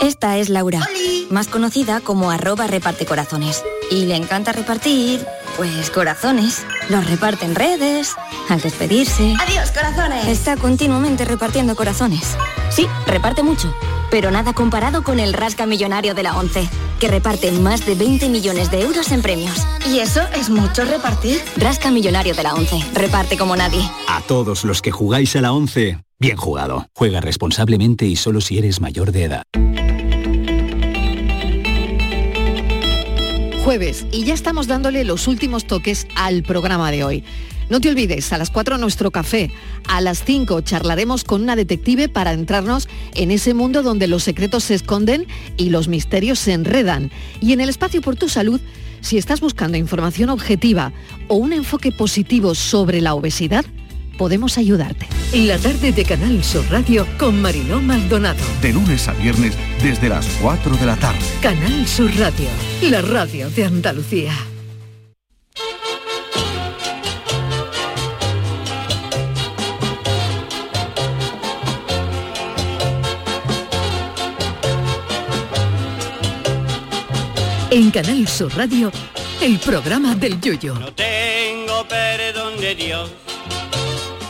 Esta es Laura, más conocida como arroba reparte corazones. Y le encanta repartir, pues corazones. Los reparte en redes, al despedirse. ¡Adiós, corazones! Está continuamente repartiendo corazones. Sí, reparte mucho, pero nada comparado con el Rasca Millonario de la ONCE, que reparte más de 20 millones de euros en premios. ¿Y eso es mucho repartir? Rasca Millonario de la ONCE, reparte como nadie. A todos los que jugáis a la ONCE, bien jugado. Juega responsablemente y solo si eres mayor de edad. Jueves y ya estamos dándole los últimos toques al programa de hoy. No te olvides, a las 4 nuestro café, a las 5 charlaremos con una detective para entrarnos en ese mundo donde los secretos se esconden y los misterios se enredan. Y en el espacio por tu salud, si estás buscando información objetiva o un enfoque positivo sobre la obesidad, podemos ayudarte. La tarde de Canal Sur Radio con Mariló Maldonado. De lunes a viernes desde las 4 de la tarde. Canal Sur Radio, la radio de Andalucía. En Canal Sur Radio, el programa del Yoyo. No tengo perdón de Dios,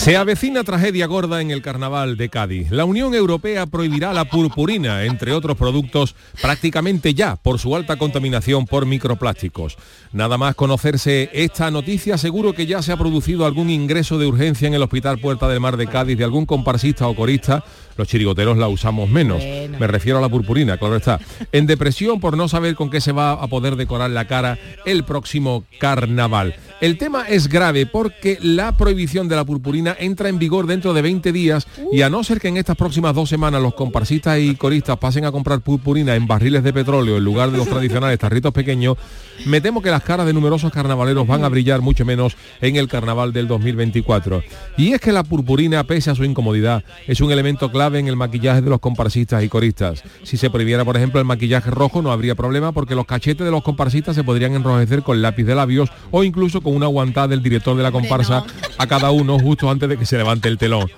Se avecina tragedia gorda en el carnaval de Cádiz. La Unión Europea prohibirá la purpurina, entre otros productos, prácticamente ya por su alta contaminación por microplásticos. Nada más conocerse esta noticia, seguro que ya se ha producido algún ingreso de urgencia en el Hospital Puerta del Mar de Cádiz de algún comparsista o corista. Los chirigoteros la usamos menos. Me refiero a la purpurina, claro está. En depresión por no saber con qué se va a poder decorar la cara el próximo carnaval. El tema es grave porque la prohibición de la purpurina entra en vigor dentro de 20 días y a no ser que en estas próximas dos semanas los comparsistas y coristas pasen a comprar purpurina en barriles de petróleo en lugar de los tradicionales tarritos pequeños, me temo que las caras de numerosos carnavaleros van a brillar mucho menos en el carnaval del 2024. Y es que la purpurina, pese a su incomodidad, es un elemento clave en el maquillaje de los comparsistas y coristas. Si se prohibiera, por ejemplo, el maquillaje rojo, no habría problema porque los cachetes de los comparsistas se podrían enrojecer con lápiz de labios o incluso con una aguantada del director de la comparsa a cada uno justo antes de que se levante el telón.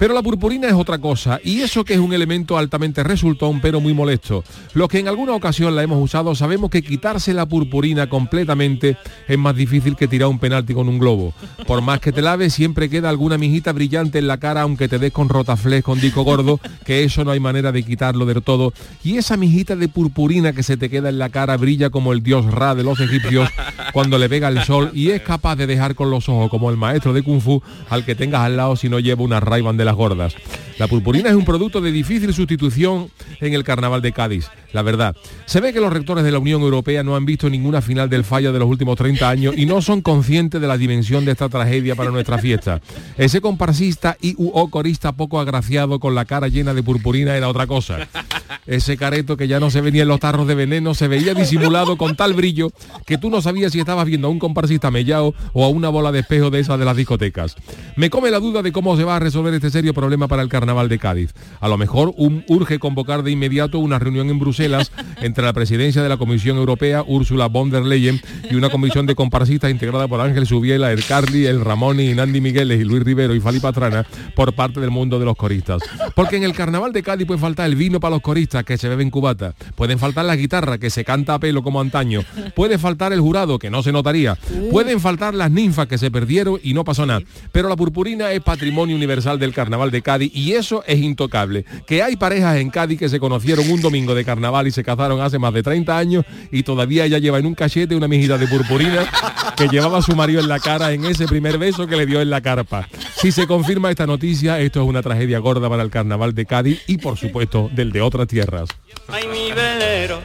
Pero la purpurina es otra cosa, y eso que es un elemento altamente resultón, pero muy molesto. Los que en alguna ocasión la hemos usado sabemos que quitarse la purpurina completamente es más difícil que tirar un penalti con un globo. Por más que te laves, siempre queda alguna mijita brillante en la cara, aunque te des con rotaflex, con disco gordo, que eso no hay manera de quitarlo del todo. Y esa mijita de purpurina que se te queda en la cara brilla como el dios Ra de los egipcios cuando le pega el sol y es capaz de dejar con los ojos como el maestro de Kung Fu al que tengas al lado si no lleva una ray de las gordas. La purpurina es un producto de difícil sustitución en el carnaval de Cádiz, la verdad. Se ve que los rectores de la Unión Europea no han visto ninguna final del fallo de los últimos 30 años y no son conscientes de la dimensión de esta tragedia para nuestra fiesta. Ese comparsista y u corista poco agraciado con la cara llena de purpurina era otra cosa. Ese careto que ya no se venía en los tarros de veneno se veía disimulado con tal brillo que tú no sabías si estabas viendo a un comparsista mellao o a una bola de espejo de esas de las discotecas. Me come la duda de cómo se va a resolver este serio problema para el carnaval de Cádiz. A lo mejor un, urge convocar de inmediato una reunión en Bruselas entre la presidencia de la Comisión Europea, Úrsula von der Leyen, y una comisión de comparsistas integrada por Ángel Subiela, El Carli, El Ramoni, Nandi Migueles y Luis Rivero y Fali Patrana por parte del mundo de los coristas. Porque en el carnaval de Cádiz puede faltar el vino para los coristas que se beben cubata, pueden faltar la guitarra que se canta a pelo como antaño, puede faltar el jurado que no se notaría, pueden faltar las ninfas que se perdieron y no pasó nada. Pero la purpurina es patrimonio universal del carnaval de Cádiz y eso es intocable. Que hay parejas en Cádiz que se conocieron un domingo de carnaval y se casaron hace más de 30 años y todavía ella lleva en un cachete una mijita de purpurina que llevaba a su marido en la cara en ese primer beso que le dio en la carpa. Si se confirma esta noticia, esto es una tragedia gorda para el carnaval de Cádiz y por supuesto del de otras tierras. Ay, mi velero,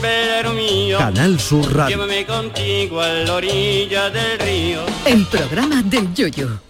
velero mío. Canal Sur Radio. Llévame contigo a la orilla del río. El programa del yoyo.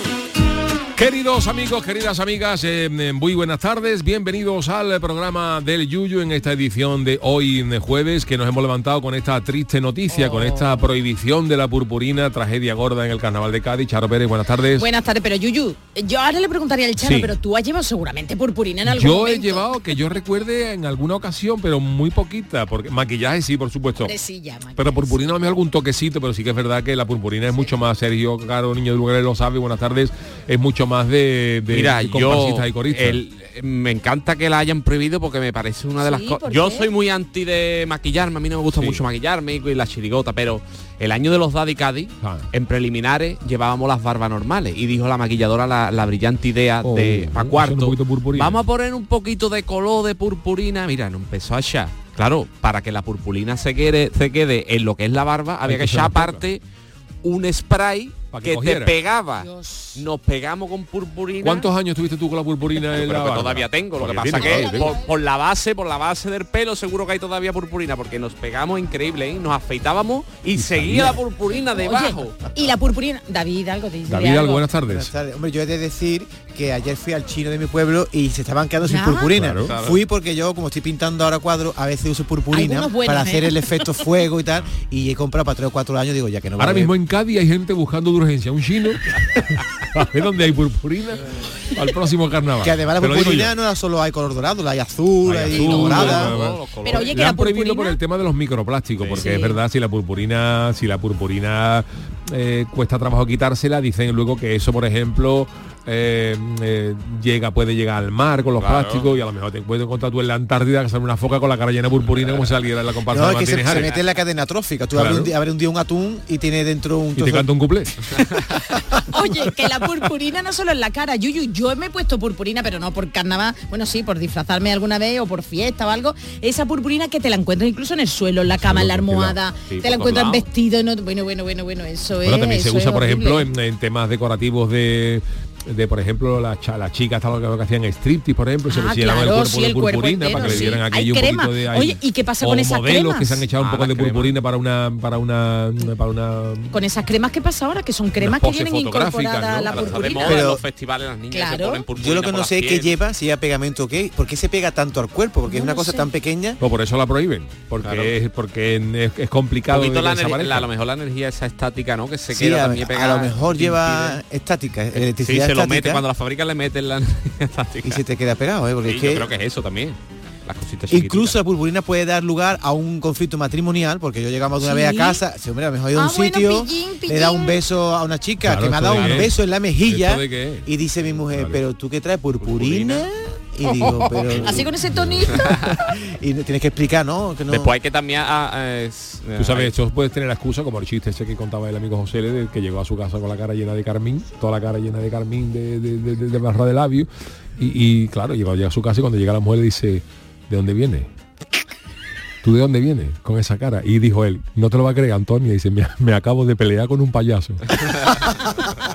Queridos amigos, queridas amigas, eh, eh, muy buenas tardes, bienvenidos al programa del Yuyu en esta edición de hoy eh, jueves que nos hemos levantado con esta triste noticia, con esta prohibición de la purpurina, tragedia gorda en el carnaval de Cádiz. Charo Pérez, buenas tardes. Buenas tardes, pero Yuyu, yo ahora le preguntaría al Charo, Sí. pero tú has llevado seguramente purpurina en algún Yo he llevado, que yo recuerde en alguna ocasión, pero muy poquita, porque maquillaje sí, por supuesto. Pero purpurina a lo mejor algún toquecito, pero sí que es verdad que la purpurina es mucho más, Sergio Caro, niño de lugares lo sabe, buenas tardes, es mucho más de, de Mira, de yo y coristas. el- me encanta que la hayan prohibido porque me parece una de las cosas. ¿por Yo soy muy anti de maquillarme, a mí no me gusta mucho maquillarme y la chirigota, pero el año de los Daddy Cádiz, Ah. en preliminares llevábamos las barbas normales y dijo la maquilladora la, la brillante idea Oh, de pa' un cuarto. Vamos a poner un poquito de color de purpurina. Mira, no empezó a echar. Claro, para que la purpurina se quede, se quede en lo que es la barba, había que que echar más aparte un spray que que, te pegaba. Nos pegamos con purpurina. ¿Cuántos años tuviste tú con la purpurina en la que barba? todavía tengo. Lo que pasa tienes, que por, por la base, por la base del pelo, seguro que hay todavía purpurina, porque nos pegamos increíble, ¿eh? Nos afeitábamos y, seguía la purpurina debajo. Oye, y la purpurina, David, algo te dice. David, algo, buenas tardes. Buenas tardes. Hombre, yo he de decir que ayer fui al chino de mi pueblo y se estaban quedando sin purpurina. Claro. Claro. Fui porque yo, como estoy pintando ahora cuadros, a veces uso purpurina buenos, para hacer ¿eh? el efecto fuego y tal. Y he comprado para tres o cuatro años, digo, ya que no Ahora mismo en Cádiz hay gente buscando urgencia un chino a ver dónde hay purpurina al próximo carnaval. Que además la purpurina no solo hay color dorado, la hay azul, Hay dorada. Pero oye, que la han prohibido purpurina- por el tema de los microplásticos, porque Sí. es verdad, si la purpurina, si la purpurina eh, cuesta trabajo quitársela, dicen luego que eso, por ejemplo, eh, eh, llega, puede llegar al mar con los Claro. plásticos y a lo mejor te puedes encontrar tú en la Antártida que sale una foca con la cara llena de purpurina como si saliera en la comparsa No, de es que se, se mete en la cadena trófica. Tú Claro. abres, un un día un atún y tiene dentro un y te canta un cuplé. Oye, que la purpurina no solo en la cara, Yuyu, yo me he puesto purpurina, pero no por carnaval, bueno sí, por disfrazarme alguna vez o por fiesta o algo. Esa purpurina que te la encuentras incluso en el suelo, en la cama, en la almohada, Sí, te la encuentras en vestido, no, bueno, bueno, bueno, bueno, eso Bueno, es. también se usa, por horrible. ejemplo, en, en temas decorativos de de por ejemplo las cha- las chicas tal, lo que hacían striptease por ejemplo se Ah, les llenaban claro, el cuerpo sí, de purpurina entero, para que le sí. dieran Hay aquello un crema. poquito de ahí. Oye, ¿y qué pasa con O esas modelos cremas? que se han echado un Ah, poco de purpurina para una para una para una Con esas cremas que pasa ahora, que son cremas que vienen incorporadas ¿no? la purpurina. Pero- los festivales las niñas Claro. se ponen purpurina Yo lo que no sé es qué lleva, si lleva pegamento o qué. ¿Por qué se pega tanto al cuerpo? Porque es No una lo cosa sé. tan pequeña. pues por eso la prohíben porque Claro. es porque es, es Un complicado la a lo mejor la energía esa estática, ¿no? Que se queda a, también a pegada. lo mejor lleva estática, Sí, electricidad se lo mete cuando la fábrica le meten la y se te queda pegado, ¿eh? Porque Sí, es yo que creo que es eso también. Las cositas Incluso la purpurina puede dar lugar a un conflicto matrimonial, porque yo llegamos de una Sí. vez a casa, si hombre, a mejor he ido a Ah, un bueno, sitio, pillín, le da pillín. un beso a una chica Claro, que me ha ¿esto dado un qué? beso en la mejilla y dice mi mujer, Claro. pero tú qué traes purpurina y digo, pero Así con ese tonito. y tienes que explicar, ¿no? Que no Después hay que también... ah, ah, es- Tú sabes, esto puedes tener la excusa como el chiste ese que contaba el amigo José L, del que llegó a su casa con la cara llena de carmín, toda la cara llena de carmín de, de, de- de- de barra de labio. Y, y, claro, llegó llega a su casa y cuando llega la mujer le dice, ¿de dónde viene? ¿Tú de dónde vienes? Con esa cara. Y dijo él, no te lo va a creer Antonio. Y dice, me, me acabo de pelear con un payaso.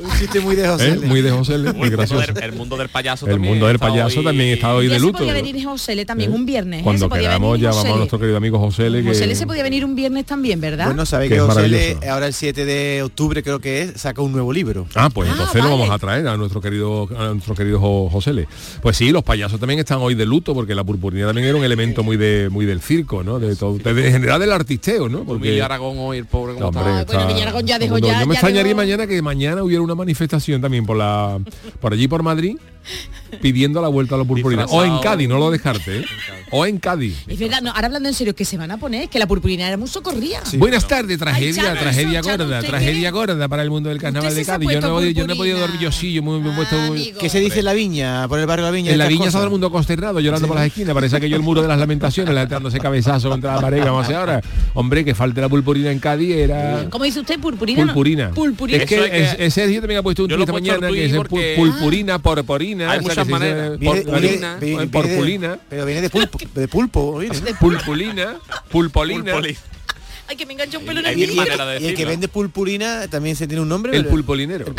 Un chiste muy de José ¿Eh? Muy de José L, muy el, mundo gracioso. del, el mundo del payaso El también mundo del payaso hoy- también está hoy de luto. venir José L también ¿Eh? un viernes. ¿eh? Cuando queramos llamamos a José L. nuestro querido amigo José L. José que- L se podía venir un viernes también, ¿verdad? Bueno, sabe Que que José L, maravilloso. ahora el 7 de octubre creo que es, saca un nuevo libro. Ah, pues entonces lo vamos a traer a nuestro querido a nuestro querido Jo- José Le. Pues sí, los payasos también están hoy de luto porque la purpurina también era un elemento muy de muy del circo, ¿no? De todo, de, de- en general del artisteo, ¿no? Porque Aragón hoy, el pobre como Hombre, está. Ah, bueno, está- Villaragón ya dejó ya- Yo me extrañaría mañana que mañana hubiera una manifestación también por la por allí por Madrid pidiendo la vuelta a la purpurina. O en. Cádiz, no lo descarte, ¿eh? O en Cádiz. Es verdad, no, ahora hablando en serio, que se van a poner, que la purpurina era muy socorrida. Buenas tardes, tragedia, Ay, Chano, tragedia eso, gorda, ¿usted tragedia qué? gorda para el mundo del carnaval de sí Cádiz. Yo no, he podido- yo no he podido purpurina. dormir, yo sí, yo me, me he puesto amigo. ¿Qué se dice en la viña? Por el barrio de la viña. en la viña está todo el mundo consternado, llorando por las esquinas. Parece aquello el muro de las lamentaciones, la gente dándose cabezazo contra la pared. que Vamos a hacer ahora. Hombre, que falte la purpurina en Cádiz era ¿Cómo dice usted? Purpurina. purpurina. Purpurina. Es que, Eso es que- es- es Sergio también ha puesto un Yo he esta mañana que es porque- pu- pulpurina, porporina. Muchas maneras. Viene- por- viene- purpurina, viene- o viene de- porpulina, Pero viene de pulpo. De pulpo. pulpulina, pulpolina. Pulpoli. Ay, que me engancha un pelo en el de Y el que vende pulpurina también se tiene un nombre. El pulpolinero.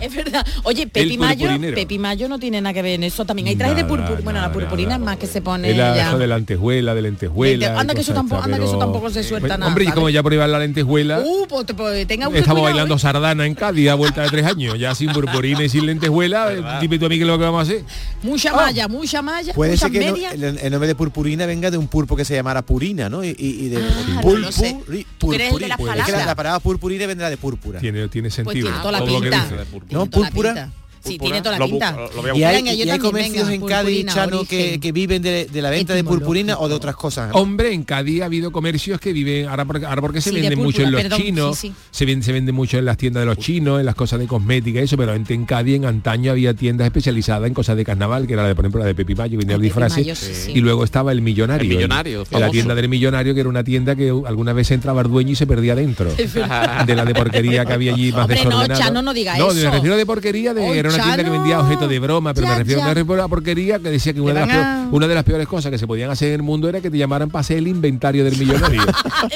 Es verdad. Oye, Pepi El Mayo. Pepi Mayo no tiene nada que ver en eso. También hay trajes de purpurina. Bueno, la purpurina nada. es más que se pone Es la, ya. eso de la lentejuela, de lentejuela. Lente- anda y que eso tampoco- anda que eso tampoco se suelta Pues, nada, Hombre, y como ya prueban la lentejuela, Uh, pues, te- pues tenga estamos cuidado, bailando ¿eh? sardana en Cádiz a vuelta de tres años, ya sin purpurina y sin lentejuela. eh, Dime tú a mí qué es lo que vamos a hacer. Mucha malla, mucha malla, Puede muchas ser que no- el, el nombre de purpurina venga de un pulpo que se llamara purina, ¿no? Y, y- y de Ah, no pulpo, lo sé. ri- Tú que eres el de purpurina. las Es que la, la palabra purpurina vendrá de púrpura. Tiene, tiene Pues sentido. tiene toda la todo lo que dice. ¿No? Púrpura. Sí, tiene toda la pinta. Y hay, Venga, y hay también, comercios venga, en Cádiz, Chano, que, que viven de, de la venta de purpurina o de otras cosas. Hombre, en Cádiz ha habido comercios que viven, ahora porque, ahora porque se Sí, de venden mucho en los perdón, chinos, sí, sí. Se, vende, se vende mucho en las tiendas de los chinos, en las cosas de cosmética y eso, pero en, en Cádiz en antaño había tiendas especializadas en cosas de carnaval, que era la de, por ejemplo, la de Pepi Mayo, vendía Ah, los disfraces, y luego estaba el millonario. El millonario, en la tienda del millonario, que era una tienda que alguna vez entraba el dueño y se perdía dentro. De la de porquería que había allí más Hombre, no, desordenada. Chano, no diga No, eso. me refiero de porquería, de, era una tienda que vendía objetos de broma, pero Ya, me refiero ya. a la porquería que decía que una de, las van a- peor- una de las peores cosas que se podían hacer en el mundo era que te llamaran para hacer el inventario del millonario.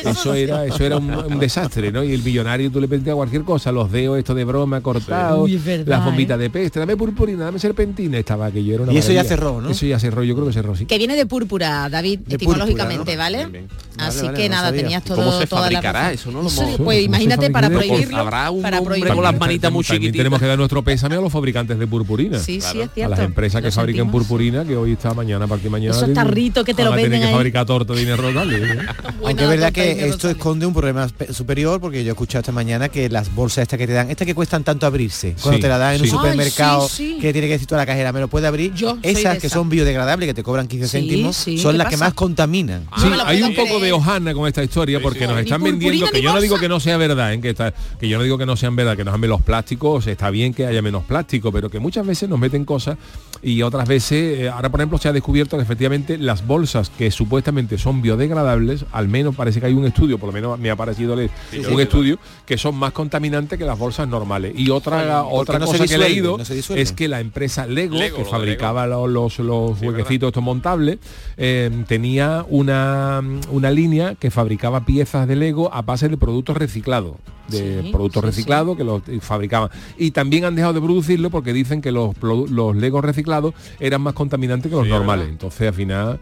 eso era, eso era un, un desastre, ¿no? Y el millonario tú le pedías cualquier cosa, los dedos estos de broma cortados, Uy, es verdad, las bombitas ¿eh? de peste, dame purpurina, dame serpentina, estaba aquello era una Y eso ya cerró, ¿no? Eso ya cerró, yo creo que cerró, sí. Que viene de púrpura, David, De etimológicamente, púrpura, ¿no? ¿vale? Bien, bien. Así Vale, que no nada, sabía. tenías ¿Y todo, cómo se toda fabricará? Eso no lo Sí, hemos- ¿Cómo Pues imagínate para prohibirlo. Habrá un con las manitas muy También chiquititas. tenemos que dar nuestro pésame a los fabricantes de purpurina. Sí, sí, es a las empresas que fabriquen sentimos. purpurina que hoy está mañana a partir de mañana Esos tienen- tarritos que te lo venden que ahí. fabricar torta de dinero ¿eh? Aunque es verdad que esto esconde un problema pe- superior porque yo he escuchado esta mañana que las bolsas estas que te dan, estas que cuestan tanto abrirse, cuando Sí, te la dan en sí. un supermercado Ay, sí, sí. que tiene que decir tú a la cajera, me lo puede abrir, Yo esas que esa. son biodegradables que te cobran 15 Sí, céntimos, sí, son ¿qué las que más contaminan. Ah, Sí, hay un poco de hojana con esta historia porque nos están vendiendo que yo no digo que no sea verdad, ¿eh? que, está, que yo no digo que no sean verdad, que nos han los plásticos, está bien que haya menos plástico, pero que muchas veces nos meten cosas y otras veces, eh, ahora por ejemplo se ha descubierto que efectivamente las bolsas que supuestamente son biodegradables, al menos parece que hay un estudio, por lo menos me ha parecido leer Sí, un sí. estudio, que son más contaminantes que las bolsas normales. Y otra, Porque otra no cosa que he leído no es que la empresa Lego, Lego, que lo fabricaba los, los, huequecitos estos montables, eh, tenía una, una línea que fabricaba piezas de Lego a base de productos reciclados, de Sí, productos sí, reciclados que los fabricaban. Y también han dejado de producirlo porque dicen que los, los Legos reciclados eran más contaminantes que los normales. verdad. Entonces al final...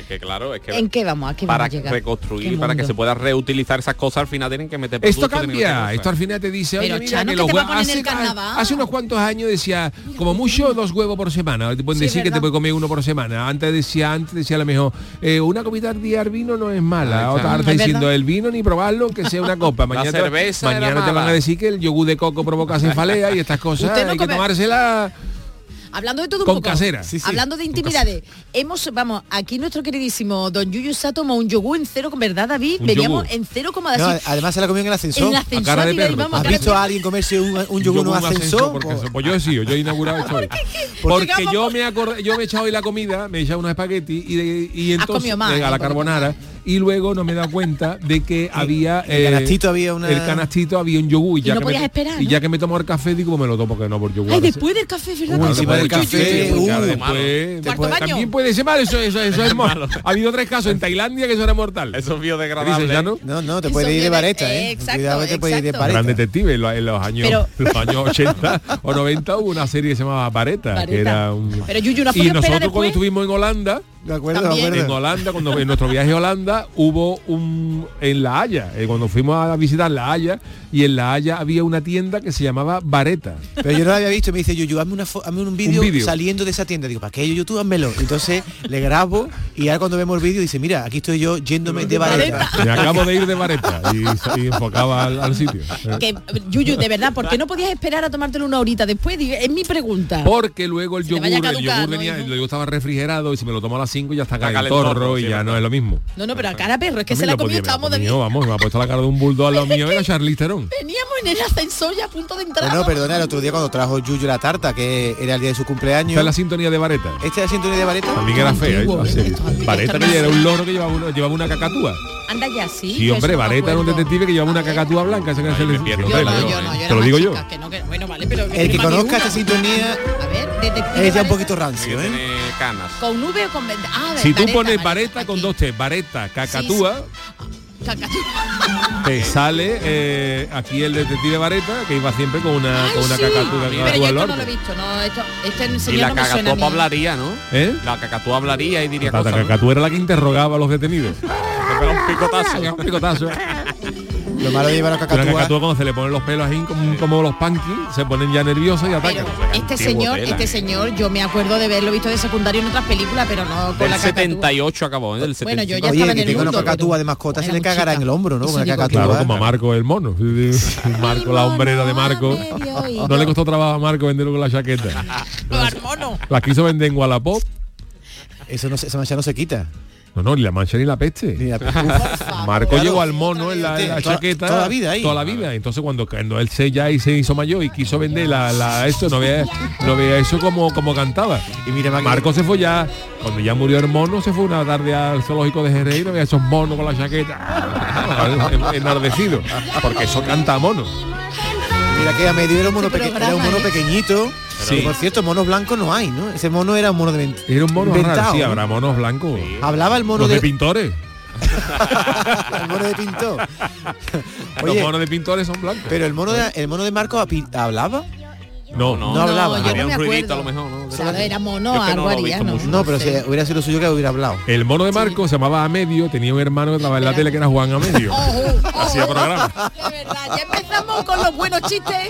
Es que claro, es que ¿En qué vamos? ¿A qué para vamos a llegar? reconstruir, ¿Qué para que se pueda reutilizar esas cosas, al final tienen que meter Esto cambia, esto al final te dice, oye, mira, Chano, que ¿qué los huevos... en Hace, unos cuantos años decía, como mucho dos huevos por semana, te pueden Sí, decir que te puede comer uno por semana. Antes decía, antes decía a lo mejor, eh, una copita al día al vino no es mala. Ah, Otra está Es diciendo, verdad. el vino ni probarlo, aunque sea una copa. Mañana, te- cerveza mañana te van a decir que el yogur de coco provoca cefalea y estas cosas, no hay que tomársela... Hablando de todo un Con poco. casera. Sí, sí. Hablando de intimidades. Hemos, vamos, aquí nuestro queridísimo Don Yuyu se ha tomado un yogur en cero, con verdad, David. Un Veníamos yogur. en cero como No, así. además se la comió en el ascensor. en el ascensor cara de perro. vamos, ¿Has cara de visto a alguien comerse un, un yogur en un ascensor? porque Pues- eso- pues yo sí, yo he inaugurado esto hoy. Porque yo me acordé, yo me he echado hoy la comida, me he echado unos espaguetis y, de- y entonces más, eh, a ¿eh? la Porque- carbonara y luego no me he dado cuenta de que había el canastito había una- el canastito había un yogur y Y ya no que podías me, esperar, y ¿no? ya que me tomo el café digo pues me lo tomo que no por yogur. Ay, después del café, ¿verdad? Uy, encima del café, claro, después, después- baño. también puede ser malo, eso, eso, eso es malo. Ha habido tres casos en Tailandia que eso era mortal. Eso es ¿Qué biodegradable. dices, Llano? No, no, te puede ir de vareta, ¿eh? exacto, Cuidado que te puede ir de vareta. Gran detective en los, en los años Pero- los años 80 o 90 hubo una serie que se llamaba Vareta, que era un Pero Yuyu, ¿no y nosotros cuando estuvimos en Holanda De acuerdo, de También. acuerdo. en Holanda cuando en nuestro viaje a Holanda hubo un en La Haya eh, cuando fuimos a visitar La Haya y en La Haya había una tienda que se llamaba Vareta Pero yo no lo había visto y me dice, Yuyu, hazme, una hazme un vídeo saliendo de esa tienda. Digo, ¿para qué, Yuyu? Tú házmelo. Entonces le grabo y ahora cuando vemos el vídeo dice, mira, aquí estoy yo yéndome de vareta. me acabo de ir de Vareta y, y enfocaba al, al sitio Que, Yuyu, de verdad, ¿por qué no podías esperar a tomártelo una horita después? Es mi pregunta. porque luego el Se yogur, a el yogur ¿no, venía, el yogur estaba refrigerado y si me lo tomo a las 5 ya está Está calentorro calentorro, y sí, ya no es lo mismo. No, no, pero a cara perro, es que se la comió, la estábamos de comió, vamos, me ha puesto la cara de un bulldog al lado mío, era Charlize Veníamos en el ascensor ya a punto de entrar. Bueno, perdona, el otro día cuando trajo Yuyu la tarta, que era el día de su cumpleaños. Esta es la sintonía de Vareta. ¿Esta es la sintonía de vareta? También era fea, ¿eh? Vareta era un loro que llevaba una, llevaba una cacatúa. Anda ya, sí. Sí, hombre, Vareta era un detective que llevaba una cacatúa blanca. le- Te lo digo yo. chica, que no, que- bueno, vale, pero El que conozca esta sintonía A ver, detective es ya un poquito rancio, ¿eh? canas. ¿Con V o con? Ah, Si tú Vareta, pones Vareta con aquí. dos T, Vareta, cacatúa, Cacatúa. te sale eh, aquí el detective Vareta, que iba siempre con una, Ay, con una sí. cacatúa, Pero yo esto no lo he visto, no, esto, este Y señor la no me suena a cacatúa mí. hablaría, ¿no? ¿Eh? La cacatúa hablaría y diría La cosas. ¿no? cacatúa era la que interrogaba a los detenidos. Te pega un picotazo. Un picotazo. Lo malo de llevar a Una cacatúa. cacatúa cuando se le ponen los pelos ahí como, como los panquis, se ponen ya nerviosos y atacan. Pero este señor, tela, este ¿eh? señor, yo me acuerdo de verlo visto de secundario en otras películas, pero no con Del la cacatúa. 78 acabó, ¿eh? Del Bueno, yo 75. ya Oye, estaba en que el tenga una mundo, cacatúa pero de mascota, se le cagará en el hombro, ¿no? Eso Con la digo yo. cacatúa. Claro, como a Marco el mono. Marco, la hombrera de Marco. No le costó trabajo a Marco venderlo con la chaqueta. La quiso vender en Wallapop. Eso no se, esa mancha no se quita. No, no, ni la mancha ni la peste. Ni la- Marco Claro. llegó al mono en la, en la Toda- chaqueta toda la vida ahí. toda la vida entonces cuando, cuando él se ya y se hizo mayor y quiso vender la, la esto no veía no veía eso como como cantaba Y mira, Maqui- Marco se fue ya cuando ya murió el mono se fue una tarde al zoológico de Jerez y no veía esos monos con la chaqueta enardecido porque eso canta a mono Mira que a medio era un mono, peque- era un mono ¿eh? pequeñito. Sí. Que, por cierto, monos blancos no hay, ¿no? Ese mono era un mono de ven- era un mono inventado, raro sí ¿no? habrá monos blancos Hablaba el mono los de, de, pintores el mono de pintor. los monos de pintores son blancos pero el mono de, el mono de Marco hablaba. No No, No hablaba. yo Había no me un ruidito acuerdo. a lo mejor, ¿no? Claro, era mono, es que no algo lo he haría, visto ¿no? mucho. No, pero sé. si hubiera sido suyo que hubiera hablado. el mono de Marco se llamaba Amedio tenía un hermano que trabajaba en la tele que era Juan Amedio hacía programa De verdad, ya empezamos con los buenos chistes.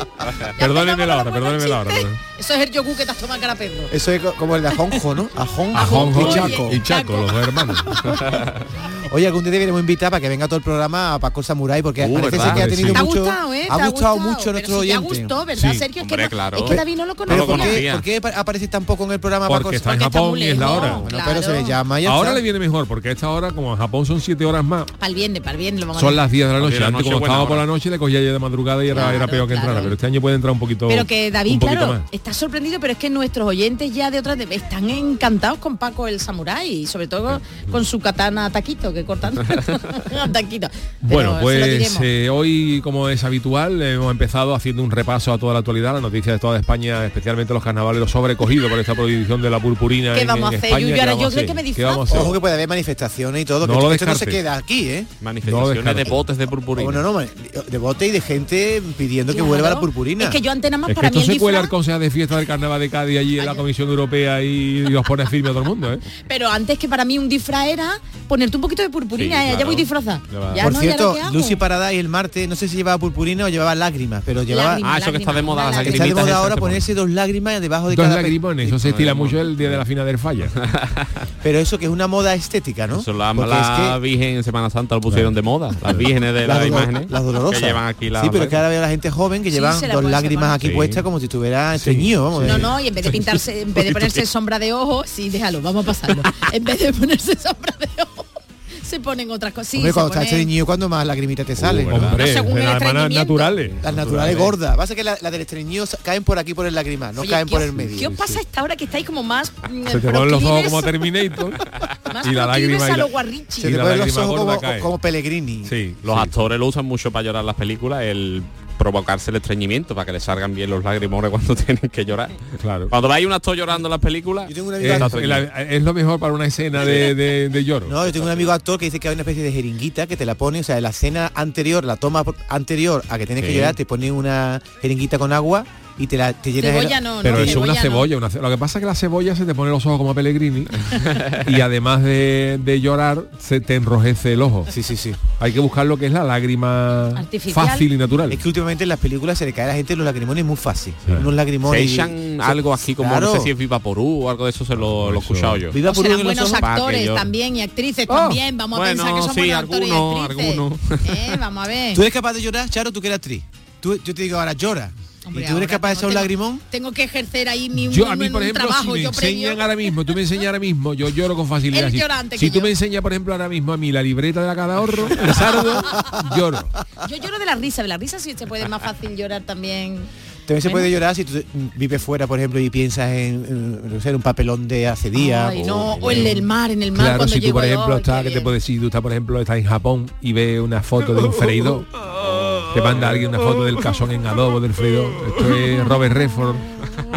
Perdónenme la hora, perdónenme la hora. Eso es el yogur que te has tomado cara perro. Eso es co- como el de Ajonjo, ¿no? Ajonjo, Ajonjo y Chaco. y Chaco, los dos hermanos. Oye, algún día deberíamos invitar para que venga todo el programa a Paco Samurai, porque Uh, parece ser que ha Sí. tenido Te ha mucho. gustado, ¿eh? Ha gustado mucho nuestro si oyente. te gustó, ¿verdad, Sí. Sergio? Es que, no- claro. es que David no lo Pero No ¿por qué, conocía. ¿por qué pa- aparece tan poco en el programa Paco Porque está en Japón y es la hora. Bueno, pero se le Claro. llama y ya Ahora está. le viene mejor porque a esta hora, como en Japón son 7 horas más, Para el viernes, para el viernes lo vamos a son las 10 de la noche. 10 de la Antes como estaba por la noche le cogía ya de madrugada y era, peor que entrara. Pero este año puede entrar un poquito Pero que David, claro, está sorprendido, pero es que nuestros oyentes ya de otras están encantados con Paco el Samurái y sobre todo con su katana taquito, que cortan taquito. Pero Bueno, pues eh, hoy, como es habitual, hemos empezado haciendo un repaso a toda la actualidad, las noticias de toda España, especialmente los carnavales, los sobrecogidos por esta prohibición de la purpurina ¿Qué en, vamos en a hacer, España. Ahora yo creo que me ¿Qué vamos a hacer? Ojo que puede haber manifestaciones y todo, No que lo esto, no se queda aquí, ¿eh? Manifestaciones de botes de purpurina. No, no, de bote y de gente pidiendo que vuelva la purpurina. Es que yo antes nada más Es que para mí esto el se Consejo de Fiesta del Carnaval de Cádiz allí en la Comisión Europea y, y los pone firme a todo el mundo, ¿eh? Pero antes que para mí un disfraz era ponerte un poquito de purpurina, Sí, ¿eh? ya voy disfrazada. Ya Por no, ¿y ahora cierto? Lucy Paradise el martes, no sé si llevaba purpurina o llevaba lágrimas, pero llevaba... Ah, eso que está de moda, las lágrimas, Está de lagrimitas moda esas ahora ponerse dos lágrimas debajo de Dos cada... lagrimones, eso se estila mucho el día de la final del falla. Pero eso que es una moda estética, ¿no? Eso la, la es que- Virgen en Semana Santa lo pusieron de moda. Las vírgenes de las imágenes. las dolorosas. Que llevan aquí las sí, pero que ahora veo a la gente joven que llevan dos lágrimas aquí puestas como si estuviera estreñido. vamos, No, no, y en vez de pintarse, en vez de ponerse sombra de ojos, sí, déjalo, vamos a pasarlo. En vez de ponerse sombra de ojos, se ponen otras cosas. Sí, Hombre, cuando estás ponen- estreñido, cuando más lagrimita te salen. Uh, Hombre, No, según de el las naturales. Las naturales gordas. Pasa que las la del estreñido caen por aquí por el lagrimal, no Oye, caen ¿qué por os- el medio. ¿Qué os pasa a esta hora que estáis como más mm, Se te ponen los ojos como Terminator. Y la lágrima y a la-. Se te ponen los ojos como, Pellegrini. Sí, Los actores lo usan mucho para llorar las películas, el provocarse el estreñimiento, para que le salgan bien los lagrimones cuando tienen que llorar. Claro. Cuando veis un actor llorando en las películas, Yo tengo un amigo está Es, estreñido. la- es lo mejor para una escena de, de- de lloro. No, yo tengo un amigo actor que dice que hay una especie de jeringuita que te la pone, o sea, la escena anterior, la toma anterior a que tienes que llorar, te pone una jeringuita con agua y te la te llenas el- Cebolla no, Pero no, eso es una no. cebolla, una ce- Lo que pasa es que la cebolla se te pone los ojos como a Pellegrini y además de, de llorar se te enrojece el ojo. Sí, sí, sí. Hay que buscar lo que es la lágrima Artificial. fácil y natural. Es que últimamente en las películas se le cae a la gente los lagrimones muy fácil. Unos Se lagrimones. y- echan algo aquí como Claro. no sé si es Vivaporú o algo de eso se lo, lo he escuchado yo. Viva O por serán buenos actores yo- también y actrices Oh. también. Vamos a Bueno, pensar que son sí, buenos actores algunos, y actrices. algunos. Eh, vamos a ver. ¿Tú eres capaz de llorar, Charo, tú que eres actriz? Tú- yo te digo ahora, llora. Hombre, ¿Y tú eres capaz de echar un tengo- lagrimón? Tengo que ejercer ahí mi Yo un- a mí, por ejemplo, trabajo, si me enseñan previo. ahora mismo, tú me enseñas ahora mismo, yo lloro con facilidad. Si, tú yo. me enseñas, por ejemplo, ahora mismo a mí la libreta de la cada ahorro, el sardo, lloro. Yo lloro de la risa, de la risa sí se puede más fácil llorar también. También se puede llorar si tú vives fuera, por ejemplo, y piensas en, en, no sé, en un papelón de hace días. Ay, no, o en el mar, en el mar Claro, cuando si tú, llego por ejemplo, estás, qué que te puedes decir, tú estás, por ejemplo, estás en Japón y ves una foto de un freidor, te manda alguien una foto del cazón en adobo del freidor. Esto es Robert Redford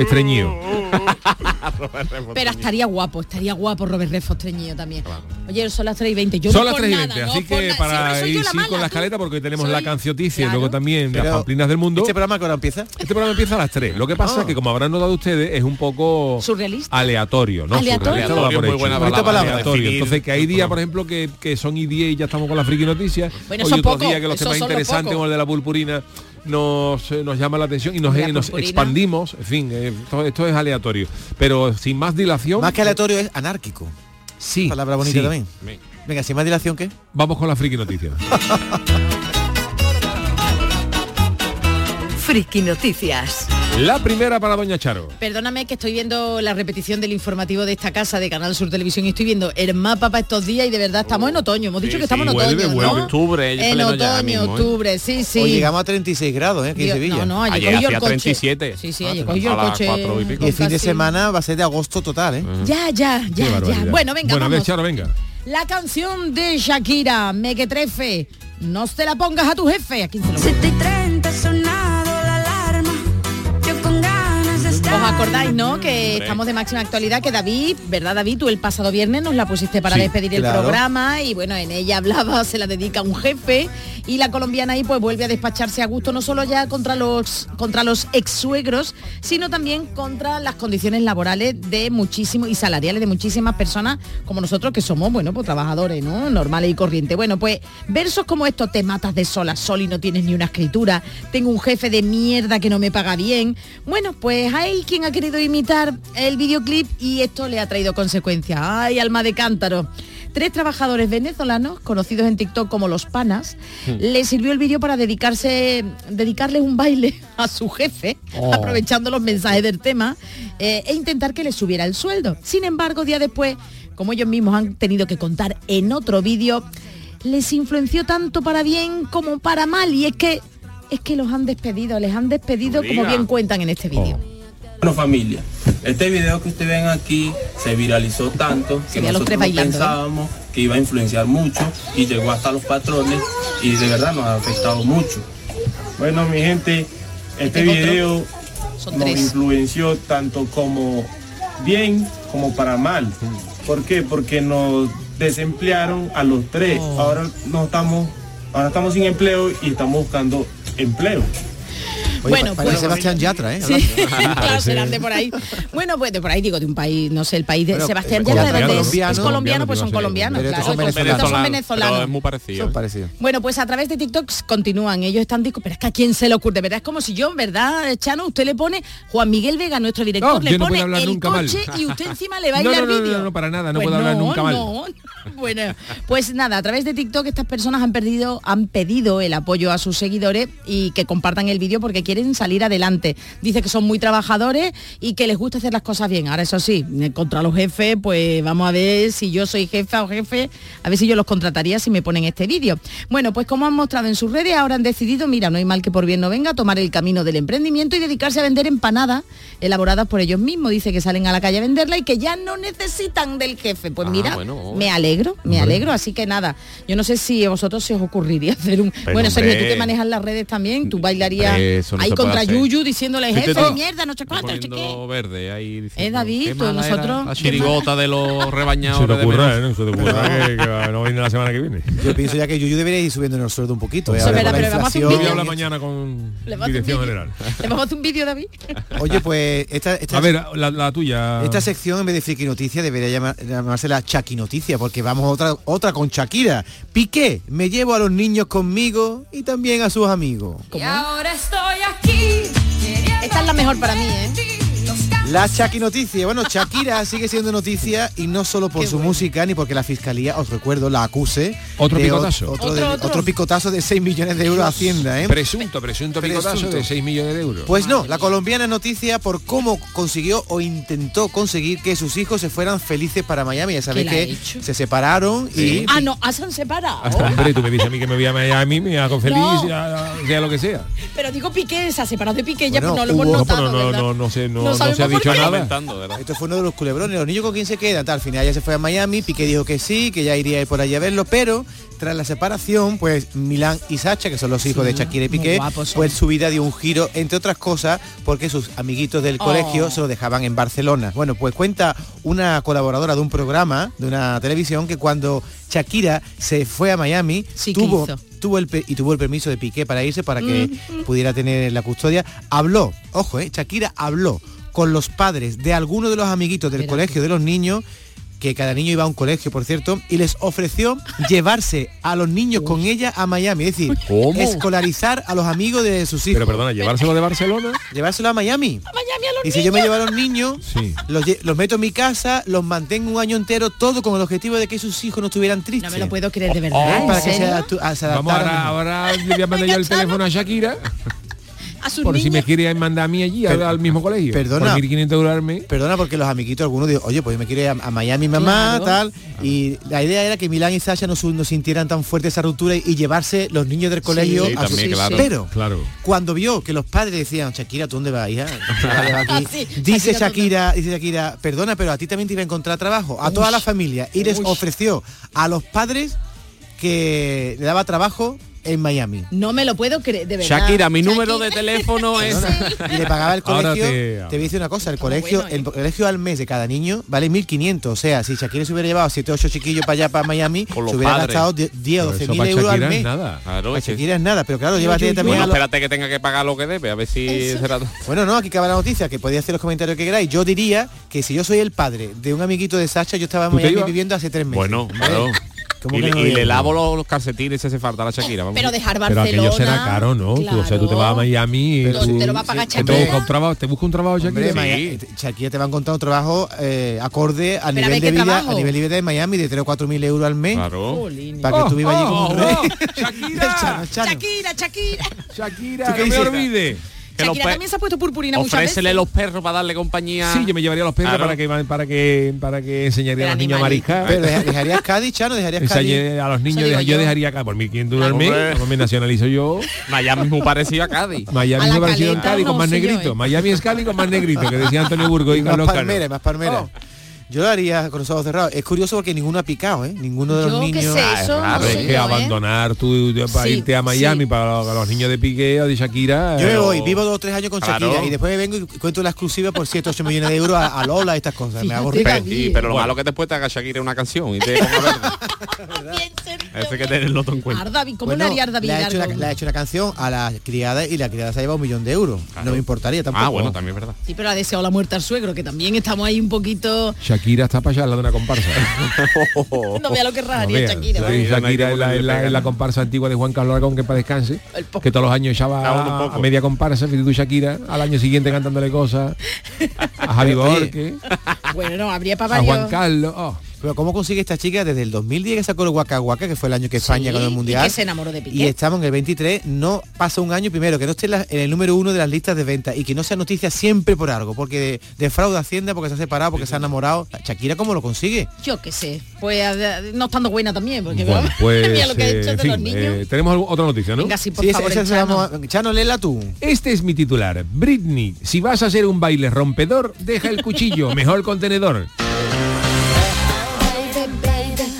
estreñido. Pero estaría guapo, estaría guapo Robert Redford estreñido también. Oye, son las 3 y 20. Yo Son no las por 3 y nada, 20, no así por que nada. para ir la sí con la escaleta, porque tenemos Soy- la cancioticia y claro. luego también las Pero, pamplinas del mundo. ¿Este programa que ahora empieza? Este programa empieza a las 3. Lo que pasa Ah. es que, como habrán notado ustedes, es un poco Surrealista. aleatorio, ¿no? Aleatorio. Surrealista Muy buena palabra. Aleatorio. Entonces, que hay días, por ejemplo, que, que son y 10 y ya estamos con la friki noticias. Bueno, Hoy pocos, días que los temas interesantes, pocos. como el de la purpurina, nos, eh, nos llama la atención y nos, eh, expandimos. En fin, eh, esto, esto es aleatorio. Pero sin más dilación. Más que aleatorio es anárquico. Sí. Palabra bonita sí. también. Venga, sin más dilación, ¿qué? Vamos con la friki noticias. Friki Noticias. La primera para Doña Charo. Perdóname que estoy viendo la repetición del informativo de esta casa de Canal Sur Televisión y estoy viendo el mapa para estos días y de verdad estamos en otoño. Hemos dicho Sí, que estamos sí. en otoño, Vuelve, ¿no? vuelve. Octubre, En otoño, mismo, ¿eh? octubre, sí, sí. Hoy llegamos a 36 grados, ¿eh? Aquí en Sevilla. No, no, ayer, Ayer cogí yo el hacía coche. 37. Sí, sí, Ah, ayer yo el coche. y pico. Y el fin de semana va a ser de agosto total, ¿eh? Ya, ya, ya, ya. Bueno, venga, Bueno, ver, vamos. Charo, venga. La canción de Shakira, Mequetrefe. No se la pongas a tu jefe. ¿A quién se lo ¿Os acordáis, no? Que estamos de máxima actualidad, que David, ¿verdad, David? Tú el pasado viernes nos la pusiste para Sí, despedir el programa y bueno, en ella hablaba, se la dedica a un jefe y la colombiana ahí pues vuelve a despacharse a gusto no solo ya contra los contra los ex suegros, sino también contra las condiciones laborales de muchísimos y salariales de muchísimas personas como nosotros que somos, bueno, pues trabajadores, ¿no? Normales y corrientes. Bueno, pues versos como estos, te matas de sol a sol y no tienes ni una escritura, tengo un jefe de mierda que no me paga bien. Bueno, pues hay quien ha querido imitar el videoclip y esto le ha traído consecuencias. Ay, alma de cántaro. Tres trabajadores venezolanos, conocidos en TikTok como los panas, le sirvió el vídeo para dedicarse, dedicarle un baile a su jefe, Oh. aprovechando los mensajes del tema, eh, e intentar que le subiera el sueldo. Sin embargo, día después, como ellos mismos han tenido que contar en otro vídeo, les influenció tanto para bien como para mal. Y es que es que los han despedido, les han despedido No como bien cuentan en este vídeo. Bueno familia, este video que ustedes ven aquí se viralizó tanto que nosotros ¿eh? pensábamos que iba a influenciar mucho y llegó hasta los patrones y de verdad nos ha afectado mucho. Bueno mi gente, este Este video Son nos tres. influenció tanto como bien como para mal. ¿Por qué? Porque nos desemplearon a los tres. Oh. Ahora no estamos, ahora estamos sin empleo y estamos buscando empleo. Oye, Bueno, pues- Sebastián Yatra, ¿eh? Sí, claro, serán de por ahí. Bueno, pues de por ahí digo, de un país, no sé, el país de Bueno, Sebastián eh, Yatra, ¿de colombiano, dónde es? colombiano, Es colombiano, pues son colombiano, colombianos, Pero claro. son venezolanos. son Pero venezolanos. es muy parecido. Son parecidos. Bueno, pues a través de TikTok continúan, ellos están disco, pero es que a quién se le ocurre, de verdad es como si yo, ¿verdad, Chano? Usted le pone, Juan Miguel Vega, nuestro director, No, le no pone hablar el nunca mal. coche y usted encima le No, baila no, el no, no, vídeo. no, para nada, no Pues puedo hablar nunca mal. no. Bueno, pues nada, a través de TikTok estas personas han perdido, han pedido el apoyo a sus seguidores y que compartan el vídeo porque quieren quieren salir adelante. Dice que son muy trabajadores y que les gusta hacer las cosas bien. Ahora eso sí, eh, contra los jefes, pues vamos a ver si yo soy jefa o jefe, a ver si yo los contrataría si me ponen este vídeo. Bueno, pues como han mostrado en sus redes, ahora han decidido, mira, no hay mal que por bien no venga, tomar el camino del emprendimiento y dedicarse a vender empanadas elaboradas por ellos mismos. Dice que salen a la calle a venderla y que ya no necesitan del jefe. Pues Ah, mira, bueno. me alegro, me alegro, así que nada, yo no sé si a vosotros se os ocurriría hacer un... Pero, bueno, Sergio, tú que manejas las redes también, tú bailarías eso no ahí contra. Yuyu diciéndole jefe de mierda, no sé cuánto, no verde ahí diciendo, Eh, David, qué mala era nosotros- La chirigota de los te de. ¿eh? No se te ocurra que, que no viene la semana que viene. Yo pienso ya que Yuyu debería ir subiendo el sueldo un poquito. ¿eh? Eso es Ahora verdad, con la pero vamos a hacer Yo un voy a vídeo. hablar mañana con Le vamos a hacer un Dirección. General. ¿Le vamos a hacer un vídeo, David? Oye, pues esta, esta, A ver, la, la tuya. esta sección en vez de friki noticia debería llamar- llamarse la Chaki noticia porque vamos a otra otra con Shakira. Piqué, me llevo a los niños conmigo y también a sus amigos. Y ahora estoy aquí. Esta es la mejor para mí, ¿eh? La Chaki noticia. Bueno, Shakira sigue siendo noticia y no solo por su música ni porque la fiscalía, os recuerdo, la acuse. Otro de picotazo. Otro, Otro, de- otro. otro picotazo de 6 millones de euros a Hacienda, ¿eh? Presunto, presunto picotazo de 6 millones de euros. Pues no, la colombiana es noticia por cómo consiguió o intentó conseguir que sus hijos se fueran felices para Miami. Ya sabéis ¿Qué le ha que se separaron y Ah, no, ah, se han separado. Hombre, tú me dices a mí que me voy a Miami, me hago feliz, No. ya- sea lo que sea. Pero digo Piqué, se ha separado de Piqué, ya pues no lo hemos notado, no, no, no, no sé, no, No no sabemos se ha por dicho qué. nada. Esto fue uno de los culebrones, los niños con quién se quedan, tal. Al final ella se fue a Miami, Piqué dijo que sí, que ya iría por allí a verlo, pero tras la separación, pues Milán y Sacha, que son los hijos de Shakira y Piqué, guapos pues su vida dio un giro, entre otras cosas, porque sus amiguitos del Oh. colegio se lo dejaban en Barcelona. Bueno, pues cuenta una colaboradora de un programa, de una televisión, que cuando Shakira se fue a Miami, Sí, ¿qué tuvo hizo? tuvo el y tuvo el permiso de Piqué para irse para que Mm. pudiera tener la custodia habló ojo eh, Shakira habló con los padres de algunos de los amiguitos del colegio de los niños que cada niño iba a un colegio, por cierto, y les ofreció llevarse a los niños con ella a Miami, es decir, ¿Cómo? escolarizar a los amigos de sus hijos. Pero perdona, llevárselo de Barcelona. Llevárselo a Miami. Miami a los Y si yo me llevo a los niños, Sí. los, los meto en mi casa, los mantengo un año entero, todo con el objetivo de que sus hijos no estuvieran tristes. No me lo puedo creer de verdad. ¿en para que se, serio? adaptu- a- se Vamos adaptaran. ahora, ahora le voy a mandar yo el teléfono a Shakira A sus por si me quiere mandar a mí allí al, Per- al mismo colegio. perdona. Por 1.500 euros. Perdona porque los amiguitos algunos dijo, oye, pues yo me quiero ir a, a Miami mamá, Claro. tal. Y la idea era que Milán y Sasha no, no sintieran tan fuerte esa ruptura y, y llevarse los niños del colegio Sí, a su- también, claro. Pero Claro. cuando vio que los padres decían, Shakira, ¿tú dónde vas, hija? Aquí?". Sí, dice Shakira, Shakira, dice Shakira, perdona, pero a ti también te iba a encontrar trabajo, a toda la familia. Y les Uy. ofreció a los padres que le daba trabajo en Miami. No me lo puedo creer, de verdad. Shakira, mi número Shakira. de teléfono es... y le pagaba el colegio. te- Te, voy a decir una cosa, el colegio, bueno, ¿eh? el colegio al mes de cada niño vale 1.500. O sea, si Shakira se hubiera llevado 7 o 8 chiquillos para allá, para Miami, Con los se hubiera padres. gastado 10 o Pero 12 eso mil euros al Shakira es mes. nada. Claro, Para Shakira es nada, pero claro, llévate yo- también Bueno, a espérate que tenga que pagar lo que debe, a ver si será... Bueno, no, aquí acaba la noticia, que podéis hacer los comentarios que queráis. Yo diría que si yo soy el padre de un amiguito de Sacha, yo estaba en ¿Tú te Miami viviendo hace tres meses. Bueno, ¿Vale? claro. ¿Cómo Y, no y le lavo los, los calcetines si hace falta a la Shakira. vamos. Pero dejar Pero Barcelona. aquello será caro, ¿no? Tú, o sea, tú te vas a Miami y Pero tú- te lo va a pagar te Shakira. busca un trabajo, te busca un trabajo Hombre, Shakira. Maya- Shakira te va a encontrar un trabajo eh, acorde a Pero a nivel de ¿qué vida, trabajo? a nivel de vida de Miami de 3 o 4 mil euros al mes. Claro. Para que tú vivas allí como un oh, rey. oh, El Shakira. Chano, Chano. Shakira, Shakira. Shakira, ¿Tú qué no me dices? Que los Shakira también se ha puesto purpurina muchas veces. Ofrécele los perros para darle compañía. Sí, yo me llevaría a los perros Claro. para que para que para que enseñaría a los niños a animalito. mariscar. Pero deja- dejarías Cádiz, Chano, dejarías Cádiz. Enseñé a los niños, digo deja- yo yo. dejaría acá por 1.500 euros al mes, Hombre. como me nacionalizo yo. Miami es muy parecido a Cádiz. Miami A la me parecido en caleta Cádiz con no más yo, negrito. eh. Miami es Cádiz con más negrito, que decía Antonio Burgo y más Carlos Cano. palmera, más palmera. Yo lo haría con los ojos cerrados. Es curioso porque ninguno ha picado, ¿eh? Ninguno de los Yo niños. sé, Ah, es eso raro, no Es sé que yo, ¿eh? abandonar tú para Sí, irte a Miami sí. para los, los niños de Piqué o de Shakira. Yo me voy, vivo dos o tres años con Claro. Shakira y después me vengo y cuento la exclusiva por 7 8 millones de euros a, a Lola y estas cosas. Me hago. Pero, sí, pero lo Bueno. malo que después te haga Shakira una canción y te. Eso hay que tenerlo todo en cuenta. Ardavi, ¿cómo Bueno, le haría Ardavi le, ha hecho una, le ha hecho una canción a la criada y la criada se ha llevado un millón de euros. Claro. No me importaría tampoco. Ah, bueno, también es verdad. Sí, pero ha deseado la muerte al suegro, que también estamos ahí un poquito... Shakira está para allá, la de una comparsa. No vea lo que No rajaría. Shakira. No Shakira que es la, comparsa antigua de Juan Carlos Aragón que para descanse, que todos los años echaba Ah, a, a media comparsa, tú Shakira, al año siguiente cantándole cosas, a Javi Borque, Bueno, no, habría para a Juan. Carlos. oh. Pero ¿cómo consigue esta chica desde el 2010 que sacó el Waka Waka, que fue el año que España Sí, ganó el y Mundial? que se enamoró de Piqué. Y estamos en el 23, no pasa un año primero, que no esté en, la- en el número uno de las listas de ventas y que no sea noticia siempre por algo, porque defrauda Hacienda, porque se ha separado, porque se ha enamorado. Shakira, ¿cómo lo consigue? Yo qué sé. Pues eh, no estando buena también, porque Bueno, pues, mira lo que ha eh, hecho en de los niños. eh, tenemos algo- otra noticia, ¿no? Venga, sí, por Sí, favor, ese- ese Chano. vamos a- Chano, léela tú. Este es mi titular. Britney, si vas a hacer un baile rompedor, deja el cuchillo, mejor contenedor.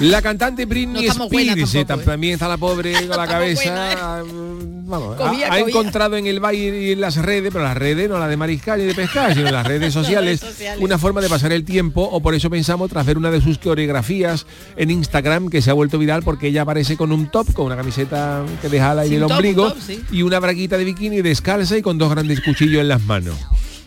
La cantante Britney No buenas Spears, eh, ¿eh? también está la pobre con la cabeza, mm, vamos, ha- encontrado en el baile y en las redes, pero las redes no las de mariscal y de pescar, sino en las redes sociales, sociales. una forma de pasar el tiempo, o por eso pensamos tras ver una de sus coreografías en Instagram que se ha vuelto viral porque ella aparece con un top, con una camiseta que deja al aire el top, ombligo top, sí. y una braguita de bikini descalza y con dos grandes cuchillos en las manos.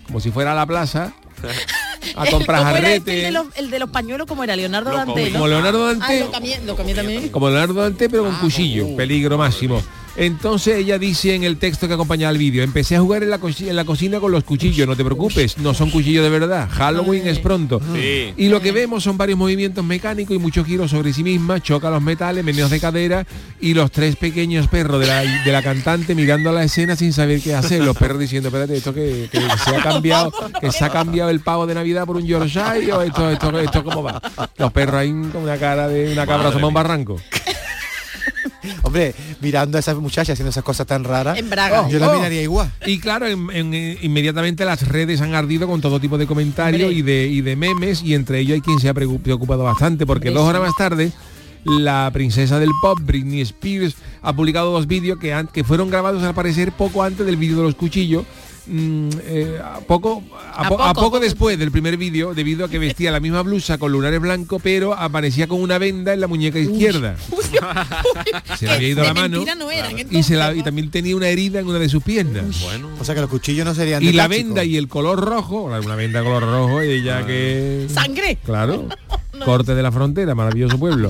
Como si fuera a la plaza a comprar ¿Cómo era este, jarrete. el, de los, el de los pañuelos como era Leonardo Dante, ¿no? Como Leonardo Dante. Ah, lo cambié, lo cambié también. Como Leonardo Dante, pero con cuchillo, peligro máximo. Entonces ella dice en el texto que acompaña al vídeo, empecé a jugar en la, co- en la cocina con los cuchillos, no te preocupes, no son cuchillos de verdad, Halloween es pronto. Sí. Y lo que vemos son varios movimientos mecánicos y muchos giros sobre sí misma, choca los metales, meneos de cadera y los tres pequeños perros de la, de la cantante mirando la escena sin saber qué hacer. Los perros diciendo, espérate, esto que, que se ha cambiado, que se ha cambiado el pavo de Navidad por un Yorkshire o esto, esto, esto cómo va. Los perros ahí con una cara de una cabra asomada a un barranco. Hombre, mirando a esa muchacha haciendo esas cosas tan raras, En braga. yo la Oh. miraría igual. Y claro, en- en- eh, inmediatamente las redes han ardido con todo tipo de comentarios y de, y de memes y entre ellos hay quien se ha preocu- preocupado bastante porque Hombre, dos horas más tarde la princesa del pop, Britney Spears, ha publicado dos vídeos que, que fueron grabados al parecer poco antes del vídeo de los cuchillos. Mm, eh, a poco a, A po- a poco, después del primer vídeo debido a que vestía la misma blusa con lunares blancos pero aparecía con una venda en la muñeca izquierda se le había ido la mano y, entonces, se la, y ¿no? también tenía una herida en una de sus piernas Bueno. O sea que los cuchillos no serían y de la plástico. venda y el color rojo, una venda de color rojo, ella que... Sangre. Claro. Corte de la frontera, maravilloso pueblo.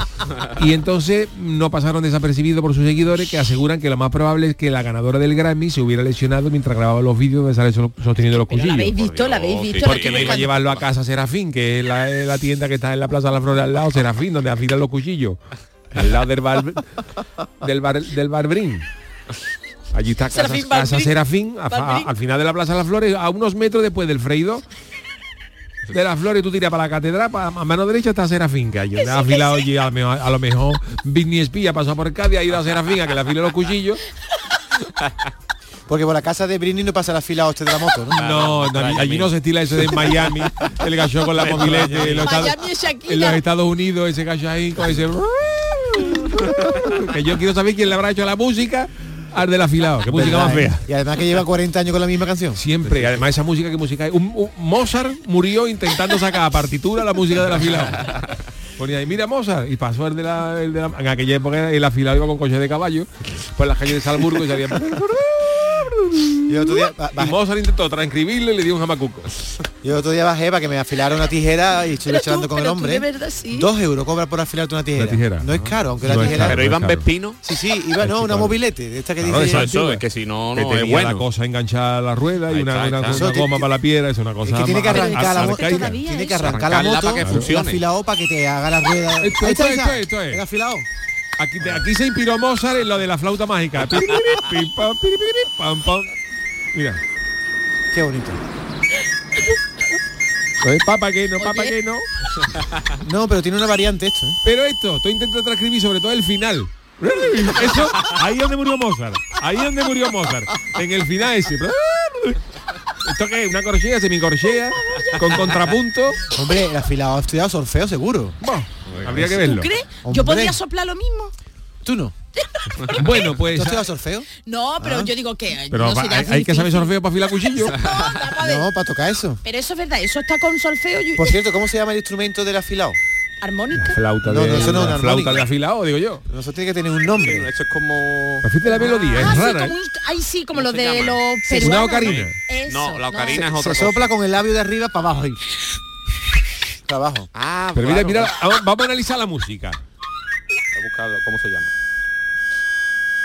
Y entonces no pasaron desapercibidos por sus seguidores que aseguran que lo más probable es que la ganadora del Grammy se hubiera lesionado mientras grababa los vídeos donde sale so- sosteniendo los Pero la habéis cuchillos. visto, la habéis Dios, visto. sí, Porque no iba a llevarlo a casa Serafín, que es la, tienda que está en la Plaza de la Flor al lado, Serafín, donde afilan los cuchillos. Al lado del bar del bar del Barbrín. Allí está casa, Serafín casa Barbrín. Serafín, a- a- Barbrín. al final de la Plaza de las Flores, a unos metros después del Freido. De las flores tú tiras para la catedral, pa- a mano derecha está Serafín, donde ha afilado allí, a, lo mejor- a lo mejor Britney ha pasado por Cádiz, ha ido a Serafín a que le afile los cuchillos. Porque por la casa de Britney no pasa la fila hostia de la moto, ¿no? No, no, allí, allí no se estila eso de Miami, el gallo con la mobilete, en los, Estados, Miami en los Estados Unidos, ese gallo ahí con ese... que yo quiero saber quién le habrá hecho la música al del afilado, qué música ¿Verdad, más fea. Y además que lleva 40 años con la misma canción. Siempre, y además esa música que música es. Un, un- Mozart murió intentando sacar a partitura la música del afilado. Ponía ahí, mira Mozart, y pasó el de la, el de la- en aquella época el afilado iba con coche de caballo, por las calles de Salzburgo y salía. Y el otro día, ba- Y bajé, Mozart intentó transcribirle y le dio un jamacuco. y el otro día bajé para que me afilara una tijera y estuve charlando con el hombre. de verdad sí. Dos euros cobra por afilarte una tijera. Tijera. No es caro, aunque No la es tijera. caro. Pero iban. Vespino. Sí, sí, iba no, una mobilete, de esta que Claro, dice. Eso, es que si no, que no tenía es bueno. la cosa enganchada a la rueda y Ahí una, una- goma para la piedra, es una cosa Es que tiene que arrancar la moto. Tiene que arrancar la moto para que y funcione. afilado para que te haga la rueda. Esto, Ahí esto, es. El afilado. Aquí, aquí se inspiró Mozart en lo de la flauta mágica. Mira. Qué bonito. Pues, Papa que no, papa que no. No, pero tiene una variante esto, ¿eh? Pero esto, estoy intentando transcribir sobre todo el final. Eso, ahí donde murió Mozart. Ahí donde murió Mozart. En el final ese. ¿Esto qué es? ¿Una corchea, semicorchea? Con contrapunto. Hombre, el afilado ha estudiado solfeo seguro. Habría que ¿Tú verlo. crees? Hombre. ¿Yo podría soplar lo mismo? ¿Tú no? Bueno, ¿Tú pues. has estudiado solfeo? No, pero Ah. yo digo que Pero no va- hay, hay que saber sorfeo para afilar cuchillo. No, para tocar eso. Pero eso es verdad, eso está con solfeo Por cierto, ¿cómo se llama el instrumento del afilado? armónica. Flauta No, de, no, eso no, flauta de afilado, digo yo. Nosotros tiene que tener un nombre. Eso es como... La melodía, Ah, es sí, rara. como ¿eh? un, ay, sí, como ¿Cómo lo se de los Sí, peruanos. una ocarina. Eso, No, la ocarina es Se otra cosa. sopla con el labio de arriba para abajo. ahí. Para abajo. Ah, Pero mira, claro. mira, vamos vamos a analizar la música. Voy a buscarlo, ¿Cómo se llama?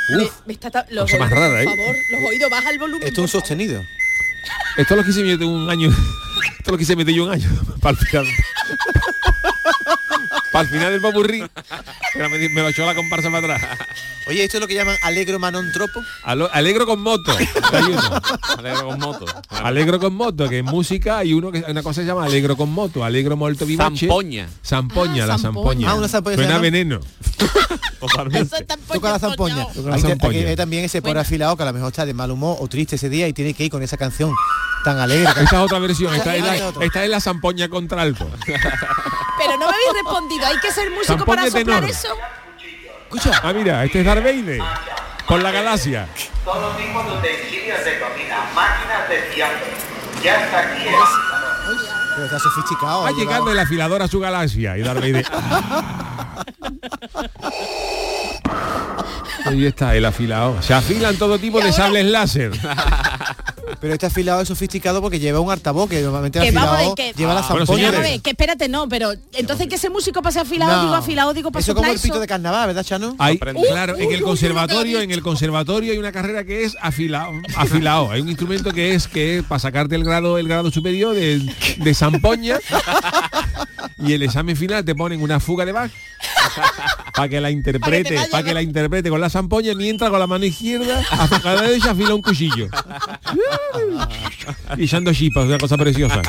Me, me está ta- los Cosa más oídos, rara, ¿eh? por favor, los oídos, baja el volumen. Esto es un por sostenido. Esto es lo que yo de un año. Esto es lo que hice meter yo un año. Para el final. Para el final del popurrí. Pero me, me lo echó la comparsa para atrás. Oye, ¿esto es lo que llaman alegro manon tropo? Alo- alegro con moto. Hay uno. Alegro con moto. Alegro con moto, que en música hay uno que una cosa que se llama alegro con moto, alegro molto vivace. Zampoña. Zampoña, la zampoña. Ah, una zampoña Suena llama. veneno. Totalmente. Toca la zampoña. Hay, también ese pobre afilado que a lo mejor está de mal humor o triste ese día y tiene que ir con esa canción tan alegre. Esta es otra versión, esta es la, otra. esta es la zampoña contra alto. Pero no me habéis respondido, hay que ser músico para soplar tenor. eso. Ah, mira, este es Darth Vader. Por la galaxia. Todo tipo de utensilios de cocina, máquinas de fiambre. Ya está aquí el Pero está sofisticado. Va ha llegado. llegando el afilador a su galaxia y Darth Vader. Ahí está el afilado. Se afilan todo tipo de sables láser. Pero este afilado es sofisticado porque lleva un altavoz que normalmente Que afilado que, lleva la Bueno, zampoña. Que espérate, no, pero entonces que ese músico pase afilado, No. digo afilado, digo para Eso como el pito de carnaval, ¿verdad, Chano? Hay, claro, en el conservatorio, en el conservatorio hay una carrera que es afilado, afilado. Hay un instrumento que es que es para sacarte el grado, el grado superior de, de zampoña y el examen final te ponen una fuga de Bach para que la interprete, para que la interprete con la zampoña mientras con la mano izquierda hasta cada derecha afila un cuchillo. y echando chispas, una cosa preciosa.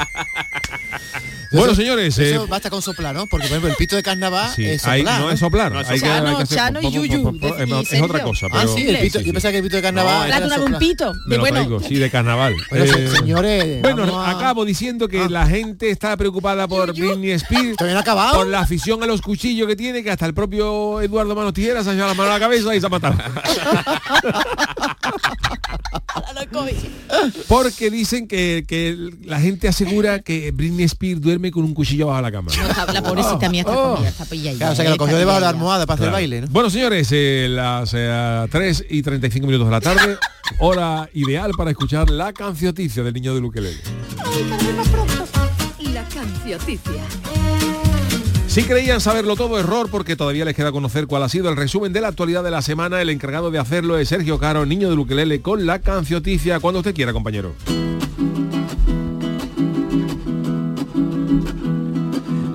Bueno, señores, eh, Eso basta con soplar, ¿no? Porque por ejemplo el pito de carnaval sí, es hay- soplar. no es soplar, No es hay que- Chano, hay que hacer Chano y po- po- po- Yuyu, po- po- de- es- otra cosa, Ah, pero sí, el pito, sí, yo pensaba que el pito de carnaval La era un pito. De bueno, traigo, sí, de carnaval. Bueno, Eh, se- señores, bueno, a- acabo diciendo que la gente está preocupada por Britney Spears, ¿Todavía no ha acabado? por la afición a los cuchillos que tiene, que hasta el propio Eduardo Manos Tijeras se ha echado la mano a la cabeza y se ha matado. Porque dicen que, que la gente asegura que Britney Spears duerme con un cuchillo bajo la cama. No, está- la pobrecita mía está Oh. comida, está pillada. Claro, o sea que lo cogió debajo de la almohada para hacer Claro. baile, ¿no? Bueno, señores, eh, las eh, 3 y 35 minutos de la tarde, hora ideal para escuchar la cancioticia del niño de Luquelele. La cancioticia. Si creían saberlo todo, error, porque todavía les queda conocer cuál ha sido el resumen de la actualidad de la semana. El encargado de hacerlo es Sergio Caro, niño de Luquelele, con la cancioticia, cuando usted quiera, compañero.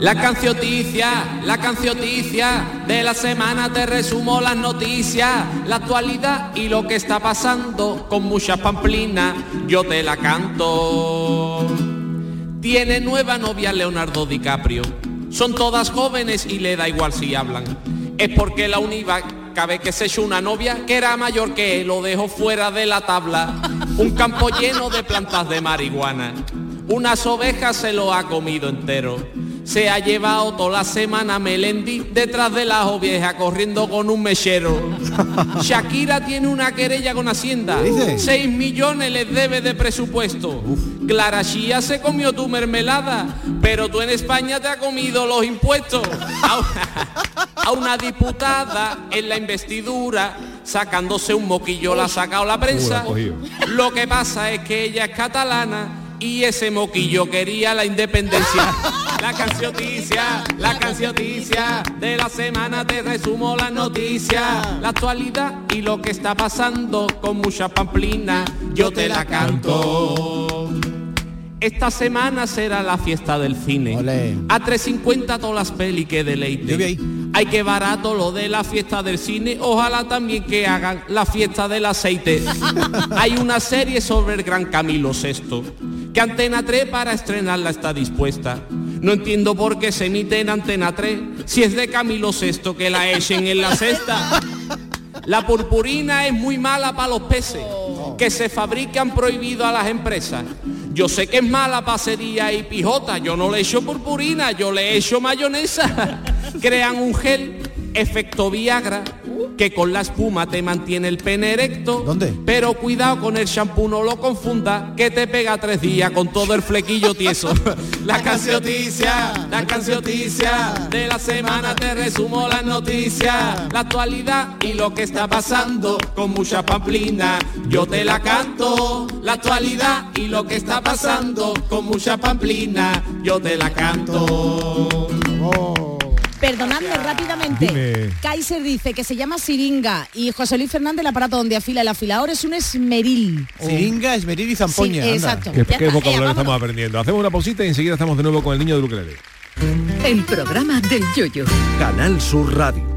La cancioticia, la cancioticia de la semana te resumo las noticias, la actualidad y lo que está pasando con muchas pamplinas, yo te la canto. Tiene nueva novia Leonardo DiCaprio, son todas jóvenes y le da igual si hablan. Es porque la única vez que se echó una novia que era mayor que él, lo dejó fuera de la tabla. Un campo lleno de plantas de marihuana. Unas ovejas se lo ha comido entero. Se ha llevado toda la semana Melendi detrás de las ovejas corriendo con un mechero. Shakira tiene una querella con Hacienda. dice? 6 millones les debe de presupuesto. Clara Chía se comió tu mermelada, pero tú en España te has comido los impuestos. A, a una diputada en la investidura, sacándose un moquillo, la ha sacado la prensa. La. Lo que pasa es que ella es catalana y ese moquillo quería la independencia. La cancioticia, la cancioticia de la semana te resumo las noticias, la actualidad y lo que está pasando con mucha pamplina, yo te la canto. Esta semana será la fiesta del cine. Olé. A 3.50 todas las peli que deleite. Yo vi ahí. Ay, qué barato lo de la fiesta del cine. Ojalá también que hagan la fiesta del aceite. Hay una serie sobre el gran Camilo VI. Que Antena 3 para estrenarla está dispuesta. No entiendo por qué se emite en Antena 3 si es de Camilo VI que la echen en la cesta. La purpurina es muy mala para los peces, que se fabrican prohibido a las empresas. Yo sé que es mala pasería y pijota, yo no le echo purpurina, yo le echo mayonesa. Crean un gel, efecto Viagra, que con la espuma te mantiene el pene erecto. ¿Dónde? Pero cuidado con el shampoo, no lo confunda, que te pega tres días con todo el flequillo tieso. La cancioticia, la cancioticia de la semana te resumo las noticias, la actualidad y lo que está pasando con mucha pamplina. Yo te la canto, la actualidad y lo que está pasando con mucha pamplina. Yo te la canto. Perdonadme rápidamente. Dime. Kaiser dice que se llama siringa y José Luis Fernández el aparato donde afila el afilador es un esmeril. Siringa, esmeril y zampoña. Sí, exacto. Qué, qué vocabulario estamos aprendiendo. Hacemos una pausita y enseguida estamos de nuevo con el niño de Luquelele. El programa del yoyo. Canal Sur Radio.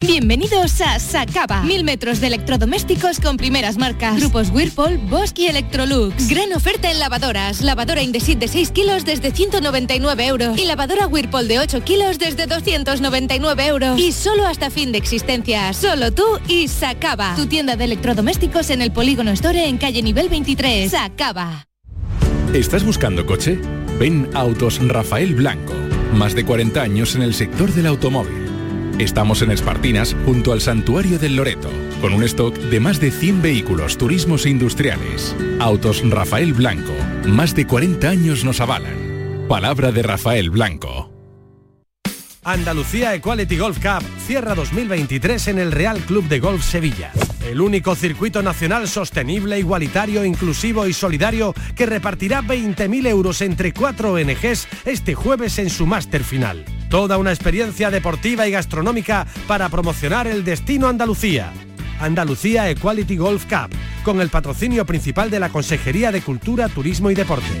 Bienvenidos a Sacaba. Mil metros de electrodomésticos con primeras marcas. Grupos Whirlpool, Bosch y Electrolux. Gran oferta en lavadoras. Lavadora Indesit de 6 kilos desde 199 euros. Y lavadora Whirlpool de 8 kilos desde 299 euros. Y solo hasta fin de existencia. Solo tú y Sacaba. Tu tienda de electrodomésticos en el Polígono Store en calle nivel 23. Sacaba. ¿Estás buscando coche? Ven Autos Rafael Blanco. Más de 40 años en el sector del automóvil. Estamos en Espartinas, junto al Santuario del Loreto, con un stock de más de 100 vehículos turismos e industriales. Autos Rafael Blanco. Más de 40 años nos avalan. Palabra de Rafael Blanco. Andalucía Equality Golf Cup cierra 2023 en el Real Club de Golf Sevilla. El único circuito nacional sostenible, igualitario, inclusivo y solidario que repartirá 20.000 euros entre cuatro ONGs este jueves en su máster final. Toda una experiencia deportiva y gastronómica para promocionar el destino Andalucía. Andalucía Equality Golf Cup, con el patrocinio principal de la Consejería de Cultura, Turismo y Deporte.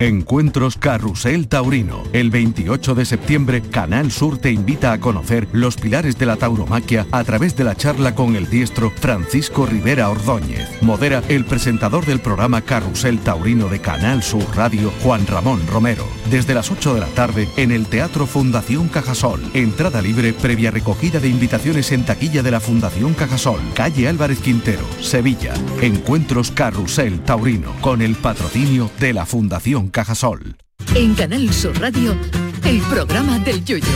Encuentros Carrusel Taurino. El 28 de septiembre, Canal Sur te invita a conocer los pilares de la tauromaquia a través de la charla con el diestro Francisco Rivera Ordóñez. Modera el presentador del programa Carrusel Taurino de Canal Sur Radio, Juan Ramón Romero. Desde las 8 de la tarde en el Teatro Fundación Cajasol. Entrada libre previa recogida de invitaciones en taquilla de la Fundación Cajasol. Calle Álvarez Quintero, Sevilla. Encuentros Carrusel Taurino con el patrocinio de la Fundación Cajasol. En Canal Sur Radio, el programa del yoyo.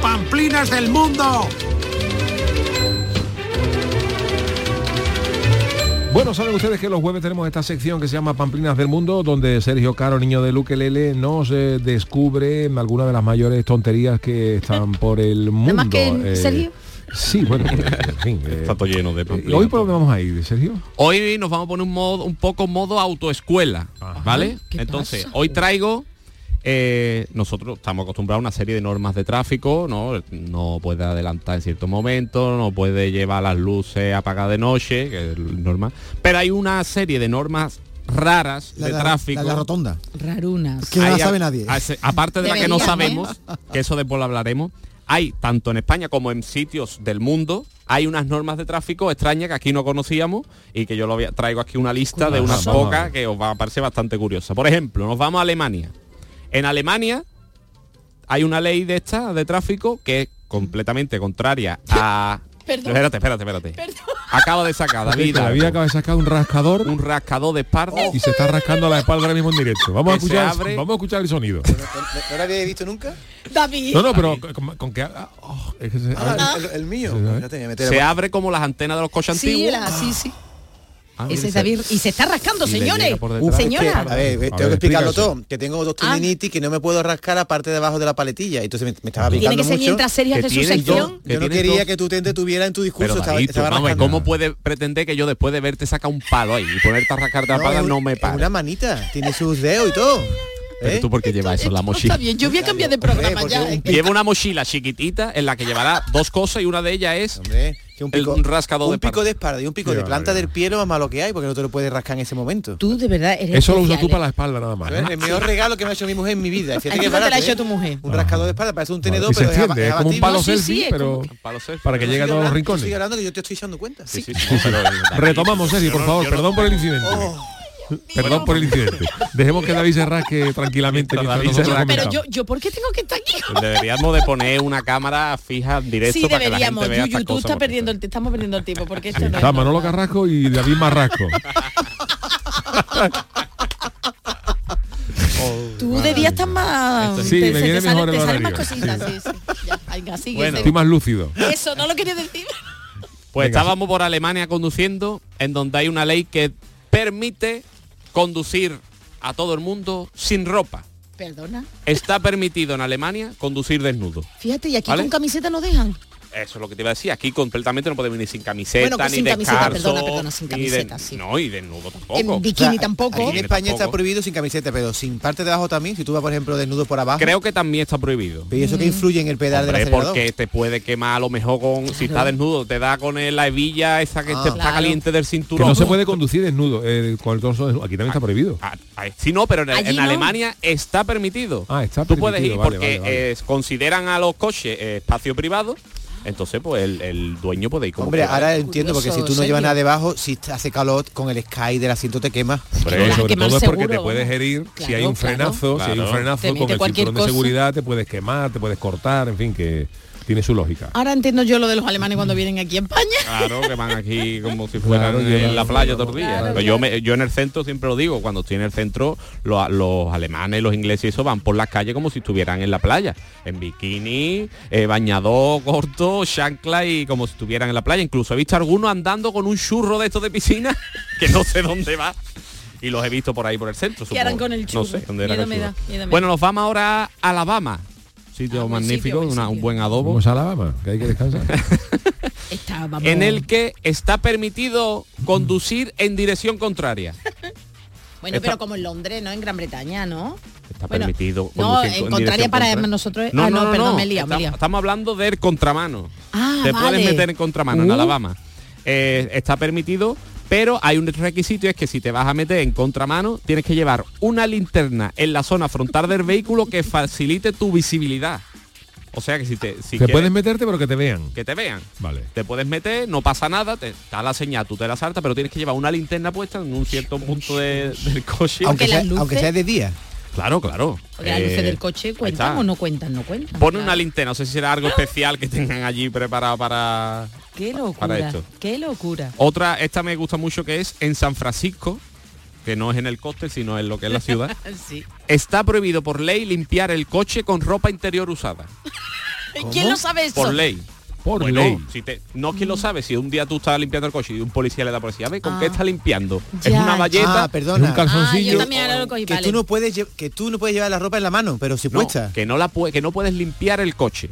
¡Pamplinas del mundo! Bueno, saben ustedes que los jueves tenemos esta sección que se llama Pamplinas del Mundo, donde Sergio Caro, niño de Luque Lele, nos eh, descubre algunas de las mayores tonterías que están por el mundo. Además que Eh, Sergio. Sí, bueno, en fin. eh, Está todo lleno de eh, pamplinas. ¿Hoy por dónde vamos a ir, Sergio? Hoy nos vamos a poner un modo un poco modo autoescuela, ¿vale? ¿Qué Entonces, pasa? hoy traigo eh, nosotros estamos acostumbrados a una serie de normas de tráfico, ¿no? No puede adelantar en ciertos momentos, no puede llevar las luces apagadas de noche, que es normal. Pero hay una serie de normas raras La de de la- tráfico. la de la rotonda. Rarunas. Que no sabe nadie. a- Aparte de la que no Deberían, ¿eh? sabemos, que eso después lo hablaremos, hay tanto en España como en sitios del mundo, hay unas normas de tráfico extrañas que aquí no conocíamos y que yo lo traigo aquí una lista de unas pocas que os va a parecer bastante curiosa. Por ejemplo, nos vamos a Alemania. En Alemania hay una ley de esta de tráfico que es completamente contraria a Perdón. Espérate, espérate, espérate. Acaba de sacar David. David acaba de sacar un rascador. Un rascador de espalda. Y se está rascando la espalda ahora mismo en directo. Vamos a se escuchar, abre. vamos a escuchar el sonido. ¿No lo habéis visto nunca? David. No, no, pero con, con que haga- oh, es que se- Ah, el, el mío. Que meter- Se abre como las antenas de los coches Sí, antiguos. la- sí, sí. Ese es David y se está rascando, señores. Señora. A ver, tengo que explicarlo todo. Que tengo dos tendinitis que no me puedo rascar la parte de abajo de la paletilla. Entonces me, me estaba Tiene picando que ser mucho. mientras series de su sección. dos- Que Yo no quería dos. que tu te tuviera en tu discurso. Pero estaba, David, estaba tú. ¿cómo puede pretender que yo después de verte saca un palo ahí y ponerte a rascarte la No, pala no me para? una manita, tiene sus dedos y todo. Pero ¿eh? tú por qué llevas eso en la mochila. Está bien, yo voy a cambiar de programa ya. ¿eh? Lleva una mochila chiquitita en la que llevará dos cosas y una de ellas es un pico- un rascador un de pico de espalda y un pico de planta del pie lo más malo que hay porque no te lo puedes rascar en ese momento. Tú de verdad eres Eso lo usas tú para la ¿eh? espalda nada más. ¿no? el mejor regalo que me ha hecho mi mujer en mi vida. Fíjate ¿A que te la ha hecho ¿eh? tu mujer? Un rascador de espalda, parece un tenedor, y pero es aba- extiende, es como un palo No, sí, sí, pero para que llegue a todos los rincones. Sigue hablando que yo te estoy echando cuenta. Sí, sí, Sí, sí. Retomamos, Sergi, por favor, perdón por el incidente. Perdón por el incidente. Dejemos que David se rasque tranquilamente Mientras Pero yo, yo, ¿por qué tengo que estar aquí? Pues deberíamos de poner una cámara fija directo Sí, para que la deberíamos. gente vea Yuyu, estas tú estás perdiendo el, te estamos perdiendo el tiempo porque esto Sí, no es está Manolo Carrasco y David Marrasco. Tú de día estás más... Sí, te- me viene te sale- mejor el te salen más cositas, sí, sí. Ya, venga, sigue, Bueno. Estoy más lúcido. Eso, no lo quería decir. Pues Venga, estábamos por Alemania conduciendo, en donde hay una ley que permite conducir a todo el mundo sin ropa. Perdona. Está permitido en Alemania conducir desnudo. Fíjate, y aquí ¿Vale? con camiseta no dejan. Eso es lo que te iba a decir. Aquí completamente no podemos venir sin camiseta, Bueno, que ni sin camiseta, perdona, perdona, sin ni de- sí. No, y desnudo tampoco. En bikini tampoco. Aquí en España está prohibido sin camiseta, pero sin parte de abajo también. Si tú vas, por ejemplo, desnudo por abajo. Creo que también está prohibido. Pero ¿y eso que influye en el pedal del Hombre, acelerador? porque te puede quemar a lo mejor con si está desnudo, te da con el- la hebilla esa que Ah. te está caliente del Que cinturón. no se puede conducir desnudo, eh, con el torso desnudo. Aquí también está prohibido. Ah, ah, Sí, no, pero en, Allí en no. Alemania está permitido. Ah, está Tú puedes ir vale, porque vale, vale. eh, consideran a los coches eh, espacio privado, entonces pues el, el dueño puede ir como Hombre, quiera. ahora entiendo, porque si tú no llevas nada debajo, si te hace calor con el sky del asiento te quema. Sobre quemar todo es porque te puedes herir si hay un claro. frenazo, si hay un frenazo Te con el cinturón de seguridad te puedes quemar, te puedes cortar, en fin, que tiene su lógica. Ahora entiendo yo lo de los alemanes cuando vienen aquí a España. Claro, que van aquí como si fueran Claro, en la playa todos los días. Claro, yo, me- yo en el centro siempre lo digo, cuando estoy en el centro, lo- los alemanes, los ingleses y eso van por las calles como si estuvieran en la playa. En bikini, eh, bañador corto, chancla y como si estuvieran en la playa. Incluso he visto algunos andando con un churro de estos de piscina, que no sé dónde va. Y los he visto por ahí por el centro. ¿Qué harán con el No churro? sé dónde era Miedo el me churro. da, miedo me Bueno, nos vamos ahora a Alabama. Sitio Ah, buen magnífico, sitio, buen una- un buen adobo. Vamos a Alabama, que hay que descansar. Está, vamos. en el que está permitido conducir en dirección contraria. Bueno, Está- pero como en Londres, ¿no? En Gran Bretaña, ¿no? Está Bueno, permitido. No, en con contraria para contraria. nosotros. ah, no, perdón, me he liado, me he estamos, hablando del contramano. Ah, Te vale. puedes meter en contramano en Uh. Alabama. Eh, está permitido, pero hay un requisito y es que si te vas a meter en contramano, tienes que llevar una linterna en la zona frontal del vehículo que facilite tu visibilidad. O sea que si te si te quieres puedes meterte pero que te vean. que te vean. Vale. Te puedes meter, no pasa nada, te da la señal, tú te la saltas, pero tienes que llevar una linterna puesta en un cierto punto de- del coche. Aunque sea, las luces- aunque sea de día. Claro, claro. Porque las Eh, luces del coche cuentan o no cuentan, no cuentan. Pone Claro. una linterna, no sé si será algo especial que tengan allí preparado para... Qué para locura. esto. Qué locura. Otra, esta me gusta mucho que es en San Francisco, que no es en el cóctel, sino en lo que es la ciudad. sí. Está prohibido por ley limpiar el coche con ropa interior usada. ¿Quién lo sabe eso? Por ley. Por Bueno, ley. Si te, no es que lo sabe, si un día tú estás limpiando el coche y un policía le da policía, ¿ves con Ah. qué está limpiando? es una valleta. Ah, perdona. un calzoncillo. Ah, yo también ahora lo cogí, que vale. tú no puedes lle- que tú no puedes llevar la ropa en la mano, pero si No, puesta que no la que no puedes limpiar el coche.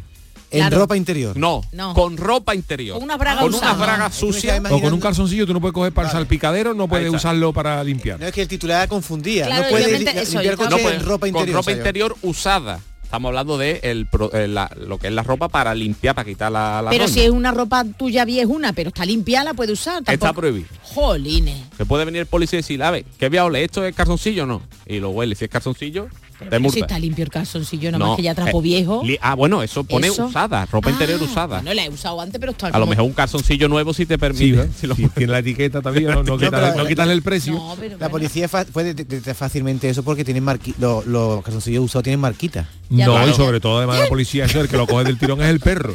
En Claro. ropa interior. No, No. con ropa interior. Con unas bragas Con unas bragas sucias. O con un calzoncillo tú no puedes coger para el Vale. salpicadero, no puedes usarlo para limpiar. No es que el titular confundía. Claro, no puede obviamente li- eso, limpiar el coche No puedes- ropa interior. con ropa interior usada. Estamos hablando de el pro- eh, la- lo que es la ropa para limpiar, para quitar la, la Pero ronda. si es una ropa tuya viejuna, pero está limpia, la puede usar. Está prohibido. Jolines. Que puede venir el policía y decir, a ver, ¿qué voy a oler? ¿Esto es calzoncillo o no? Y lo huele. Si es calzoncillo, te multa. si está limpio el calzoncillo, nomás No, que ya trapo eh, viejo. li- ah, bueno, eso pone Eso. usada, ropa interior Ah, usada. No la he usado antes, pero está a lo mejor un calzoncillo nuevo si te Sí, permite. ¿ves? si lo- Si tiene la etiqueta también, no, no, quitarle, pero- no quitarle el precio. No, pero La policía puede detectar fácilmente eso porque tienen marqui los, los calzoncillos usados tienen marquitas. Ya no, vale. y sobre todo además la policía, eso el que lo coge del tirón es el perro.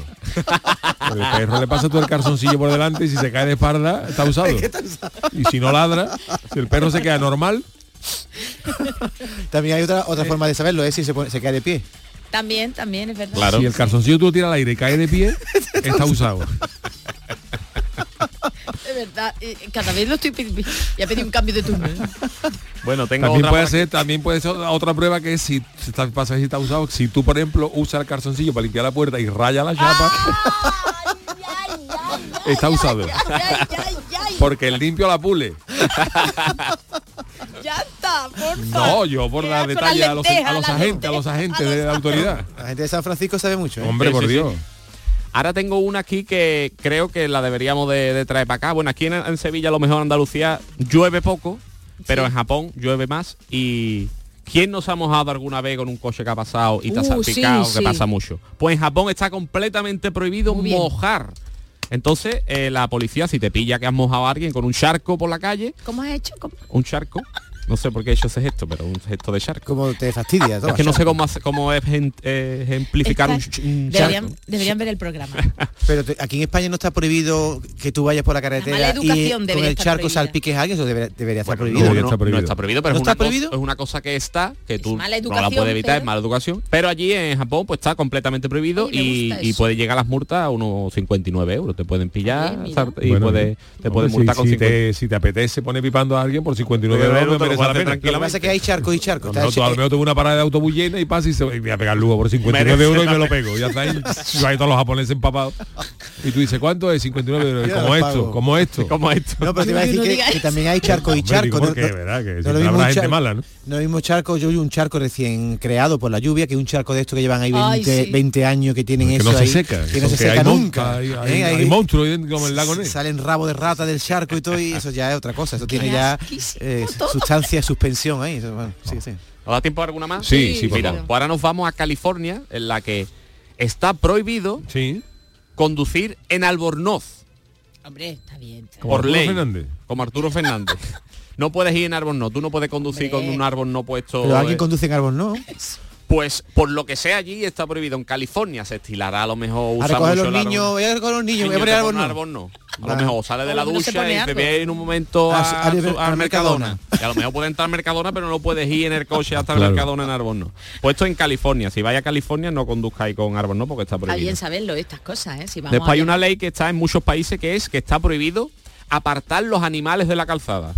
El perro le pasa todo el calzoncillo por delante y si se cae de espalda está usado. Y si no ladra, si el perro se queda normal, También hay otra otra forma de saberlo, es si se, pone- se queda de pie. También, también, es verdad. Claro. si el calzoncillo tú lo tiras al aire y cae de pie, está usado. De verdad, cada vez lo estoy pidiendo. Ya pedí un cambio de turno. ¿eh? Bueno, tengo También otra puede ser, también puede ser otra prueba que es si si está, pasa si está usado, si tú por ejemplo usas el calzoncillo para limpiar la puerta y raya la chapa, está usado. Porque el limpio la pule. Ya está, por No, yo por las detalle a los, a agentes, a los agentes de la autoridad. La gente de San Francisco sabe mucho. ¿eh? Hombre, Sí, por sí, sí. Dios. Ahora tengo una aquí que creo que la deberíamos de, de traer para acá. Bueno, aquí en, en Sevilla, a lo mejor en Andalucía, llueve poco, pero en Japón llueve más. Y ¿quién nos ha mojado alguna vez con un coche que ha pasado y te ha Uh, salpicado, sí, que sí. pasa mucho? Pues en Japón está completamente prohibido mojar. Entonces, eh, la policía, si te pilla que has mojado a alguien con un charco por la calle, ¿Cómo has hecho? ¿Cómo? un charco, no sé por qué he hecho ese gesto, pero un gesto de charco. Como te fastidia. Es que no sé cómo, hace- cómo eh, ejemplificar un, Está- Deberían, charco. deberían ver el programa. Pero te- aquí en España no está prohibido que tú vayas por la carretera mala y con el charco prohibida. salpiques a alguien, eso debería, debería estar Bueno, prohibido. no, no, estar prohibido. no está prohibido, pero ¿No es, está una cosa- prohibido? es una cosa que está, que tú mala no la educación, puedes evitar, pero- es mala educación. Pero allí en Japón pues está completamente prohibido y, puede llegar las multas a unos 59 euros. Te pueden pillar y Bueno, puede, te pueden si- multar con si, 50 te, si te apetece poner pipando a alguien por 59 Pero euros, merece puedes la hacer pena. Lo que pasa es que hay charcos y charcos. No, no, tú a lo hecho- mejor tuve una parada de autobús llena y pasa y, se, y voy a pegar luego por 59 Merece euros y me lo pego. Ya está ahí. Y ahí todos los japoneses empapados. Y tú dices, ¿cuánto es? 59 euros. Como esto, como esto. como esto. No, pero te iba a decir que, que también hay charcos y charcos. porque, no, no- ¿verdad? Que no lo mismo habrá gente mala, ¿no? No mismo charco, yo vi un charco recién creado por la lluvia, que es un charco de estos que llevan ahí 20, Ay, sí. 20 años que tienen Que eso no se seca. que no se seca nunca. Hay, ¿eh? monstruos como el lago Ness. Salen rabo de rata del charco y todo y eso ya es otra cosa. Eso tiene ya asquísimo de suspensión ahí. Eso, bueno, sí, sí. ¿Nos da tiempo a alguna más? Sí, sí, por Mira, favor. pues ahora nos vamos a California, en la que está prohibido Sí. conducir en Albornoz. Hombre, está bien. está por Arturo ley. Fernández. Como Arturo Fernández. No puedes ir en árbol no, tú no puedes conducir Hombre. con un árbol no puesto. Pero alguien eh, conduce en árbol, ¿no? Pues por lo que sea allí está prohibido. En California se estilará a lo mejor A usa recoger mucho los el árbol. niños, voy a recoger los niños, voy a árbol, no. árbol no. A lo Ah. mejor sale de la ducha y te ve en un momento A a, Mercadona. Mercadona. Y a lo mejor puede entrar al Mercadona, pero no puedes ir en el coche hasta Claro. Mercadona en árbol no. Pues esto en California. Si vais a California no conduzcáis con árbol no porque está Está prohibido. bien saberlo, estas cosas, ¿eh? Si vamos Después hay una ley que está en muchos países que es que está prohibido apartar los animales de la calzada.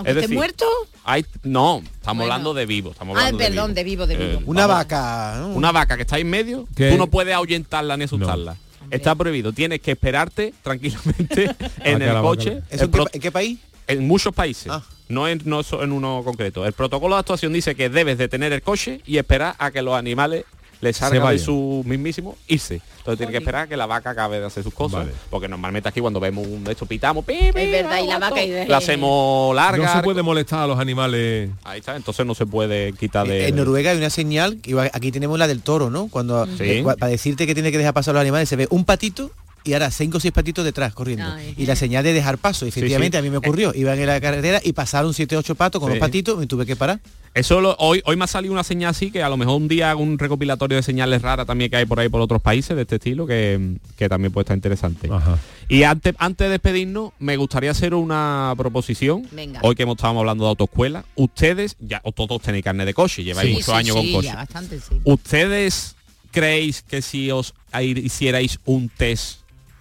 Aunque es esté decir, muerto. Hay, no, estamos Bueno. hablando de vivo. Estamos Ay, hablando de perdón, vivo. de vivo, de vivo. Eh, Una vamos- vaca. ¿no? Una vaca que está en medio, ¿Qué? tú no puedes ahuyentarla ni asustarla. Está prohibido. Tienes que esperarte tranquilamente en el coche. ¿Eso El en, qué, país? en muchos países. Ah. No, en, no en uno concreto. El protocolo de actuación dice que debes de tener el coche y esperar a que los animales les salga de su mismísimo irse. Entonces tienes que esperar a que la vaca acabe de hacer sus cosas. Vale. Porque normalmente aquí cuando vemos un de estos pitamos, pi, pi, Es verdad, y la vaca y de- la hacemos larga. No se puede molestar a los animales. Ahí está, entonces no se puede quitar de. En Noruega hay una señal, aquí tenemos la del toro, ¿no? Cuando Sí. eh, para decirte que tiene que dejar pasar a los animales se ve un patito y ahora cinco o seis patitos detrás corriendo. Ay. Y la señal de dejar paso, efectivamente, sí. a mí me ocurrió. Iban en la carretera y pasaron siete ocho patos con Sí. los patitos y tuve que parar. Eso lo- hoy, hoy me ha salido una señal así que a lo mejor un día hago un recopilatorio de señales raras también que hay por ahí por otros países de este estilo que, que también puede estar interesante. Ajá. Y antes, antes de despedirnos, me gustaría hacer una proposición. Venga. Hoy que hemos estábamos hablando de autoescuela, ustedes, ya o todos tenéis carne de coche, lleváis Sí, muchos sí, años sí, con coche. ya bastante, sí. ¿Ustedes creéis que si os hicierais un test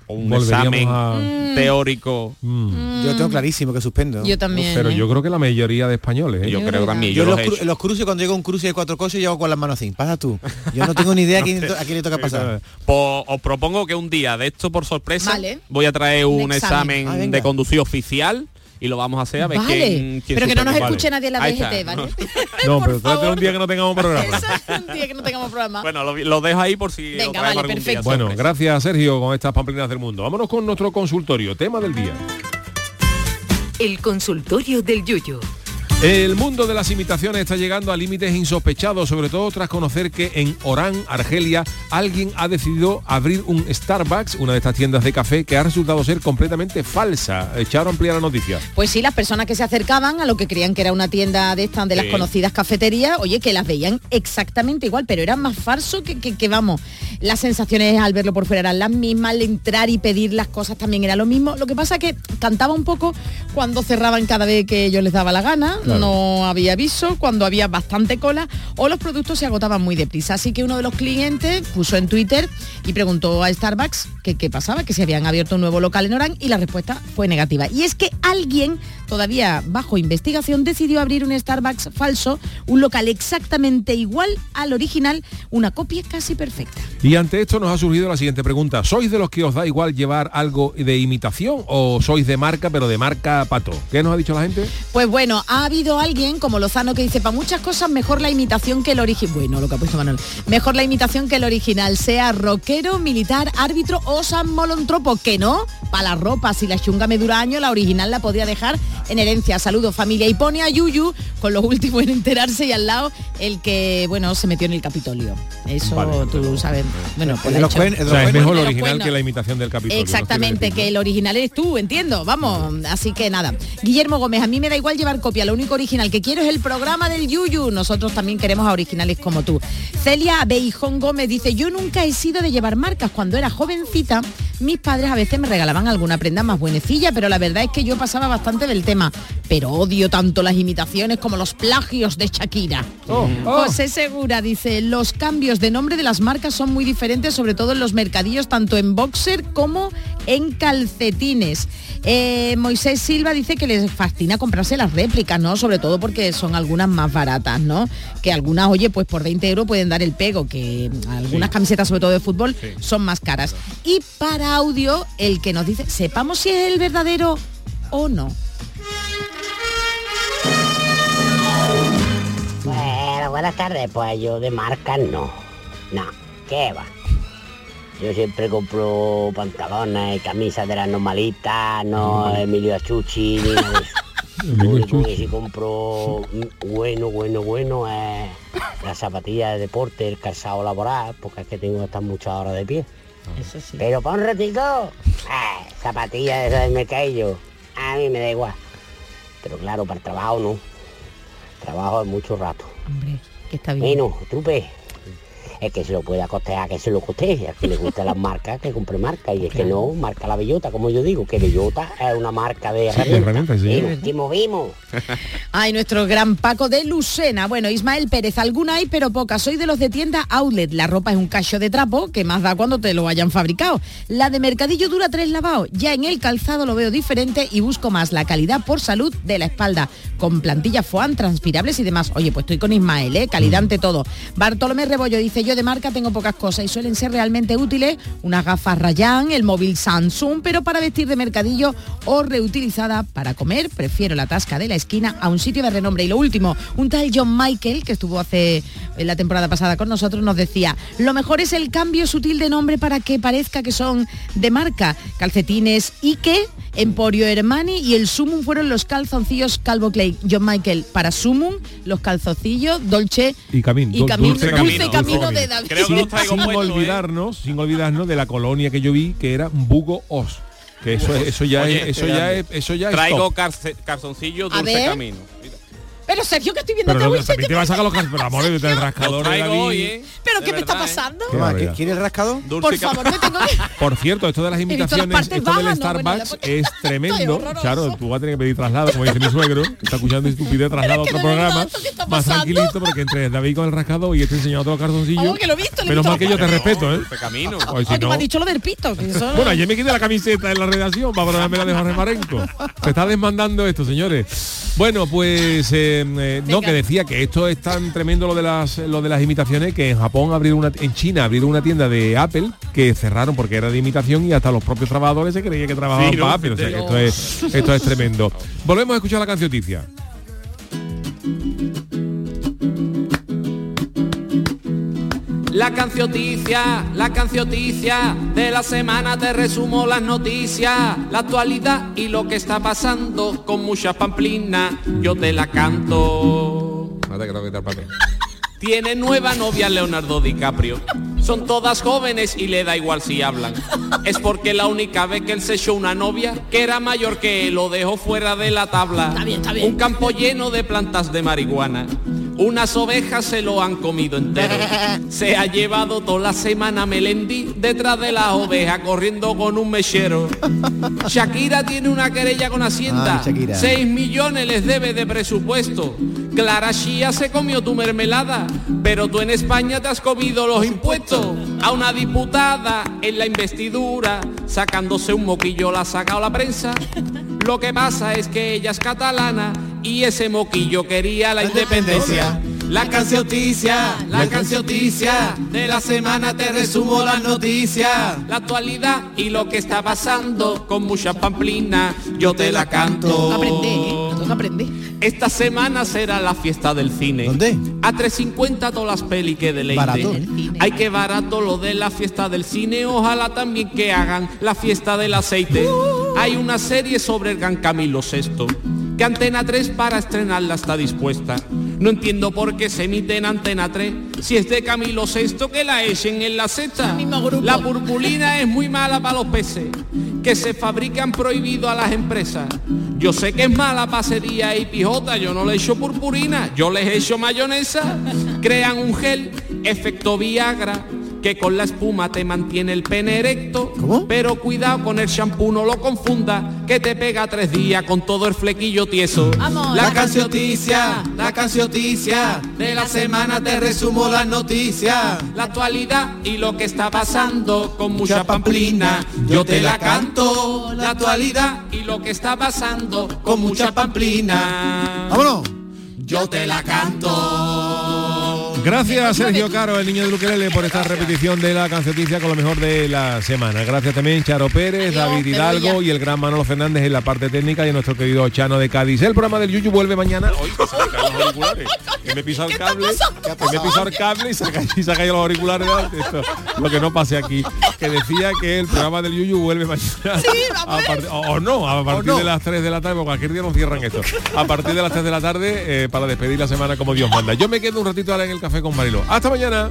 o un examen a- teórico, Mm. Yo tengo clarísimo que suspendo. Yo también. Pero ¿eh? yo creo que la mayoría de españoles. ¿eh? yo creo también, Yo yo, los cru- cruces, cuando llego a un cruce de cuatro coches, yo hago con las manos así. Pasa tú. Yo no tengo ni idea a quién, a quién le toca pasar. Pues os propongo que un día de esto por sorpresa Vale. voy a traer un, Un examen, examen. Ah, de conducir oficial y lo vamos a hacer a ver Vale. quién, quién Pero que no nos escuche nadie en la DGT. ¿vale? No, Por pero favor. un día que no tengamos programa. Es un día que no tengamos programa. Bueno, lo, lo dejo ahí por si lo Venga, vale, algún día, perfecto. Bueno, gracias Sergio con estas pamplinas del mundo. Vámonos con nuestro consultorio, tema del día. El consultorio del Yuyu. El mundo de las imitaciones está llegando a límites insospechados, sobre todo tras conocer que en Orán, Argelia, alguien ha decidido abrir un Starbucks, una de estas tiendas de café, que ha resultado ser completamente falsa. Echaron ampliar la noticia. Pues sí, las personas que se acercaban a lo que creían que era una tienda de estas, de las conocidas cafeterías, oye, que las veían exactamente igual, pero era más falso que, que, que, vamos. Las sensaciones al verlo por fuera eran las mismas, al entrar y pedir las cosas también era lo mismo. Lo que pasa que cantaba un poco cuando cerraban cada vez que ellos les daba la gana, Claro. no había aviso, cuando había bastante cola o los productos se agotaban muy deprisa. Así que uno de los clientes puso en Twitter y preguntó a Starbucks que qué pasaba, que si habían abierto un nuevo local en Orán y la respuesta fue negativa. Y es que alguien todavía bajo investigación decidió abrir un Starbucks falso, un local exactamente igual al original, una copia casi perfecta. Y ante esto nos ha surgido la siguiente pregunta. ¿Sois de los que os da igual llevar algo de imitación o sois de marca, pero de marca pato? ¿Qué nos ha dicho la gente? Pues bueno, ha habido alguien como Lozano que dice, para muchas cosas mejor la imitación que el original. Bueno, lo que ha puesto Manuel. Mejor la imitación que el original, sea rockero, militar, árbitro o San Molontropo, que no, para la ropa, si la chunga me dura año, la original la podía dejar en herencia. Saludos familia. Y pone a Yuyu con los últimos en enterarse y al lado el que, bueno, se metió en el Capitolio. Eso Vale. tú sabes. Bueno, pues O sea, es mejor el original que la imitación del capítulo. Exactamente, que el original eres tú, entiendo, vamos, así que nada. Guillermo Gómez, a mí me da igual llevar copia, lo único original que quiero es el programa del Yuyu, nosotros también queremos a originales como tú. Celia Beijón Gómez dice, yo nunca he sido de llevar marcas, cuando era jovencita, mis padres a veces me regalaban alguna prenda más buenecilla, pero la verdad es que yo pasaba bastante del tema, pero odio tanto las imitaciones como los plagios de Shakira. José Segura dice, los cambios de nombre de las marcas son muy diferentes, sobre todo en los mercadillos, tanto en boxer como en calcetines. Eh, Moisés Silva dice que les fascina comprarse las réplicas, ¿no? Sobre todo porque son algunas más baratas, ¿no? Que algunas, oye, pues por 20 euros pueden dar el pego, que algunas camisetas, sobre todo de fútbol, son más caras. Y para audio, el que nos dice, sepamos si es el verdadero o no. Bueno, buenas tardes. Pues yo de marca no. No, ¿qué va? Yo siempre compro pantalones y camisas de las normalitas, no Emilio Achuchi ni nada de eso. Lo único que sí compro mm, bueno, bueno, bueno es las zapatillas de deporte, el calzado laboral, porque es que tengo que estar muchas horas de pie. Eso sí. Pero para un ratico, eh, zapatillas de esas del mercadillo, a mí me da igual. Pero claro, para el trabajo no. Trabajo es mucho rato. Hombre, que está bien. Bueno, trupe. Es que se lo pueda costear, que se lo costee. Al que le gustan las marcas, que compre marca. Y es que no, marca la bellota, como yo digo, que bellota es una marca de herramientas. herramientas, sí. Que movimos. Ay, nuestro gran Paco de Lucena. Bueno, Ismael Pérez, alguna hay, pero pocas. Soy de los de tienda Outlet. La ropa es un cacho de trapo que más da cuando te lo hayan fabricado. La de mercadillo dura tres lavados. Ya en el calzado lo veo diferente y busco más la calidad por salud de la espalda, con plantillas foam, transpirables y demás. Oye, pues estoy con Ismael, ¿eh? calidad ante todo. Bartolomé Rebollo dice, de marca tengo pocas cosas y suelen ser realmente útiles. Unas gafas Rayan, el móvil Samsung, pero para vestir de mercadillo o reutilizada para comer, prefiero la tasca de la esquina a un sitio de renombre. Y lo último, un tal John Michael, que estuvo hace la temporada pasada con nosotros, nos decía, lo mejor es el cambio sutil de nombre para que parezca que son de marca. Calcetines Ike, Emporio Hermani y el Sumum fueron los calzoncillos Calvo Clay. John Michael para Sumum, los calzoncillos Dolce Y camino. y camino, dulce, camino, de David. Creo que lo traigo sin puesto, ¿eh? olvidarnos, sin olvidarnos de la colonia que yo vi que era Bugo Os. Que eso, es- eso ya Oye, es, eso ya es, eso ya es Traigo calzoncillos dulce camino. Pero Sergio, que estoy viendo Pero hoy también te vas a sacar los cal- pero amor del rascador de David. hoy, ¿eh? ¿Pero De qué me está ¿eh? pasando? Qué. ¿Quiere el rascado? Dulce Por favor, me tengo que... Por cierto, esto de las partes esto del bajas, no, bueno, Starbucks es tremendo. Claro, tú vas a tener que pedir traslado, como dice mi suegro, que está escuchando estupidez traslado a otro programa, ¿esto qué está más tranquilito, porque entre David con el rascado y este enseñando otro calzoncillo. Vamos, que lo visto, Menos mal que yo te respeto, ¿eh? Camino. Hoy si Oye, no- me ha dicho lo del pito. Que eso... Bueno, ayer me quité la camiseta en la redacción para ponerme la de Jorge Marenco. Se está desmandando esto, señores. Bueno, pues eh, eh, no, que decía que esto es tan tremendo lo de las lo de las imitaciones que en Japón abrieron una en China abrieron una tienda de Apple que cerraron porque era de imitación y hasta los propios trabajadores se creía que trabajaban Sí, ¿no? para Apple. O sea, que esto es, esto es tremendo. Volvemos a escuchar la cancioticia. La cancioticia, la cancioticia de la semana te resumo las noticias, la actualidad y lo que está pasando con muchas pamplinas, yo te la canto. Tiene nueva novia Leonardo DiCaprio. Son todas jóvenes y le da igual si hablan. Es porque la única vez que él se echó una novia, que era mayor que él, lo dejó fuera de la tabla. Está bien, está bien. Un campo lleno de plantas de marihuana. Unas ovejas se lo han comido entero. Se ha llevado toda la semana Melendi detrás de las ovejas corriendo con un mechero. Shakira tiene una querella con Hacienda. Ay, Shakira. 6 millones les debe de presupuesto. Clara Shia se comió tu mermelada, pero tú en España te has comido los impuestos. A una diputada en la investidura, sacándose un moquillo la ha sacado la prensa. Lo que pasa es que ella es catalana y ese moquillo quería la independencia. La cancioticia, la cancioticia, de la semana te resumo las noticias. La actualidad y lo que está pasando con mucha pamplina, yo te la canto. Aprende, ¿eh? Toca aprender. Esta semana será la fiesta del cine. ¿Dónde? A 3.50 todas las peli que deleite. Barato. Hay que barato lo de la fiesta del cine. Ojalá también que hagan la fiesta del aceite. Hay una serie sobre el gran Camilo VI. Que Antena 3 para estrenarla está dispuesta. No entiendo por qué se emite en Antena 3 si es de Camilo VI que la echen en la sexta. La purpurina es muy mala para los peces que se fabrican prohibido a las empresas. Yo sé que es mala pasería y pijota, yo no le echo purpurina, yo les echo mayonesa. Crean un gel, efecto Viagra, que con la espuma te mantiene el pene erecto. Pero cuidado con el shampoo, no lo confunda, que te pega tres días con todo el flequillo tieso. Vamos. La cancioticia, la cancioticia, de la semana te resumo las noticias. La actualidad y lo que está pasando con mucha pamplina, yo te la canto. La actualidad y lo que está pasando con mucha pamplina. ¡Vámonos! Yo te la canto. Gracias Sergio Caro, el niño de Luquelele, por esta repetición de la cancioticia con lo mejor de la semana. Gracias también Charo Pérez, David Hidalgo y el gran Manolo Fernández en la parte técnica y a nuestro querido Chano de Cádiz. El programa del Yuyu vuelve mañana. Hoy que se los auriculares. Que me pisa el cable, que me pisa el cable y se, ca- y se ha caído los auriculares. Esto, lo que no pase aquí. Que decía que el programa del Yuyu vuelve mañana. A part- o, o no, a partir de las 3 de la tarde, porque cualquier día nos cierran esto. A partir de las 3 de la tarde eh, para despedir la semana como Dios manda. Yo me quedo un ratito ahora en el café con Marilo. Hasta mañana.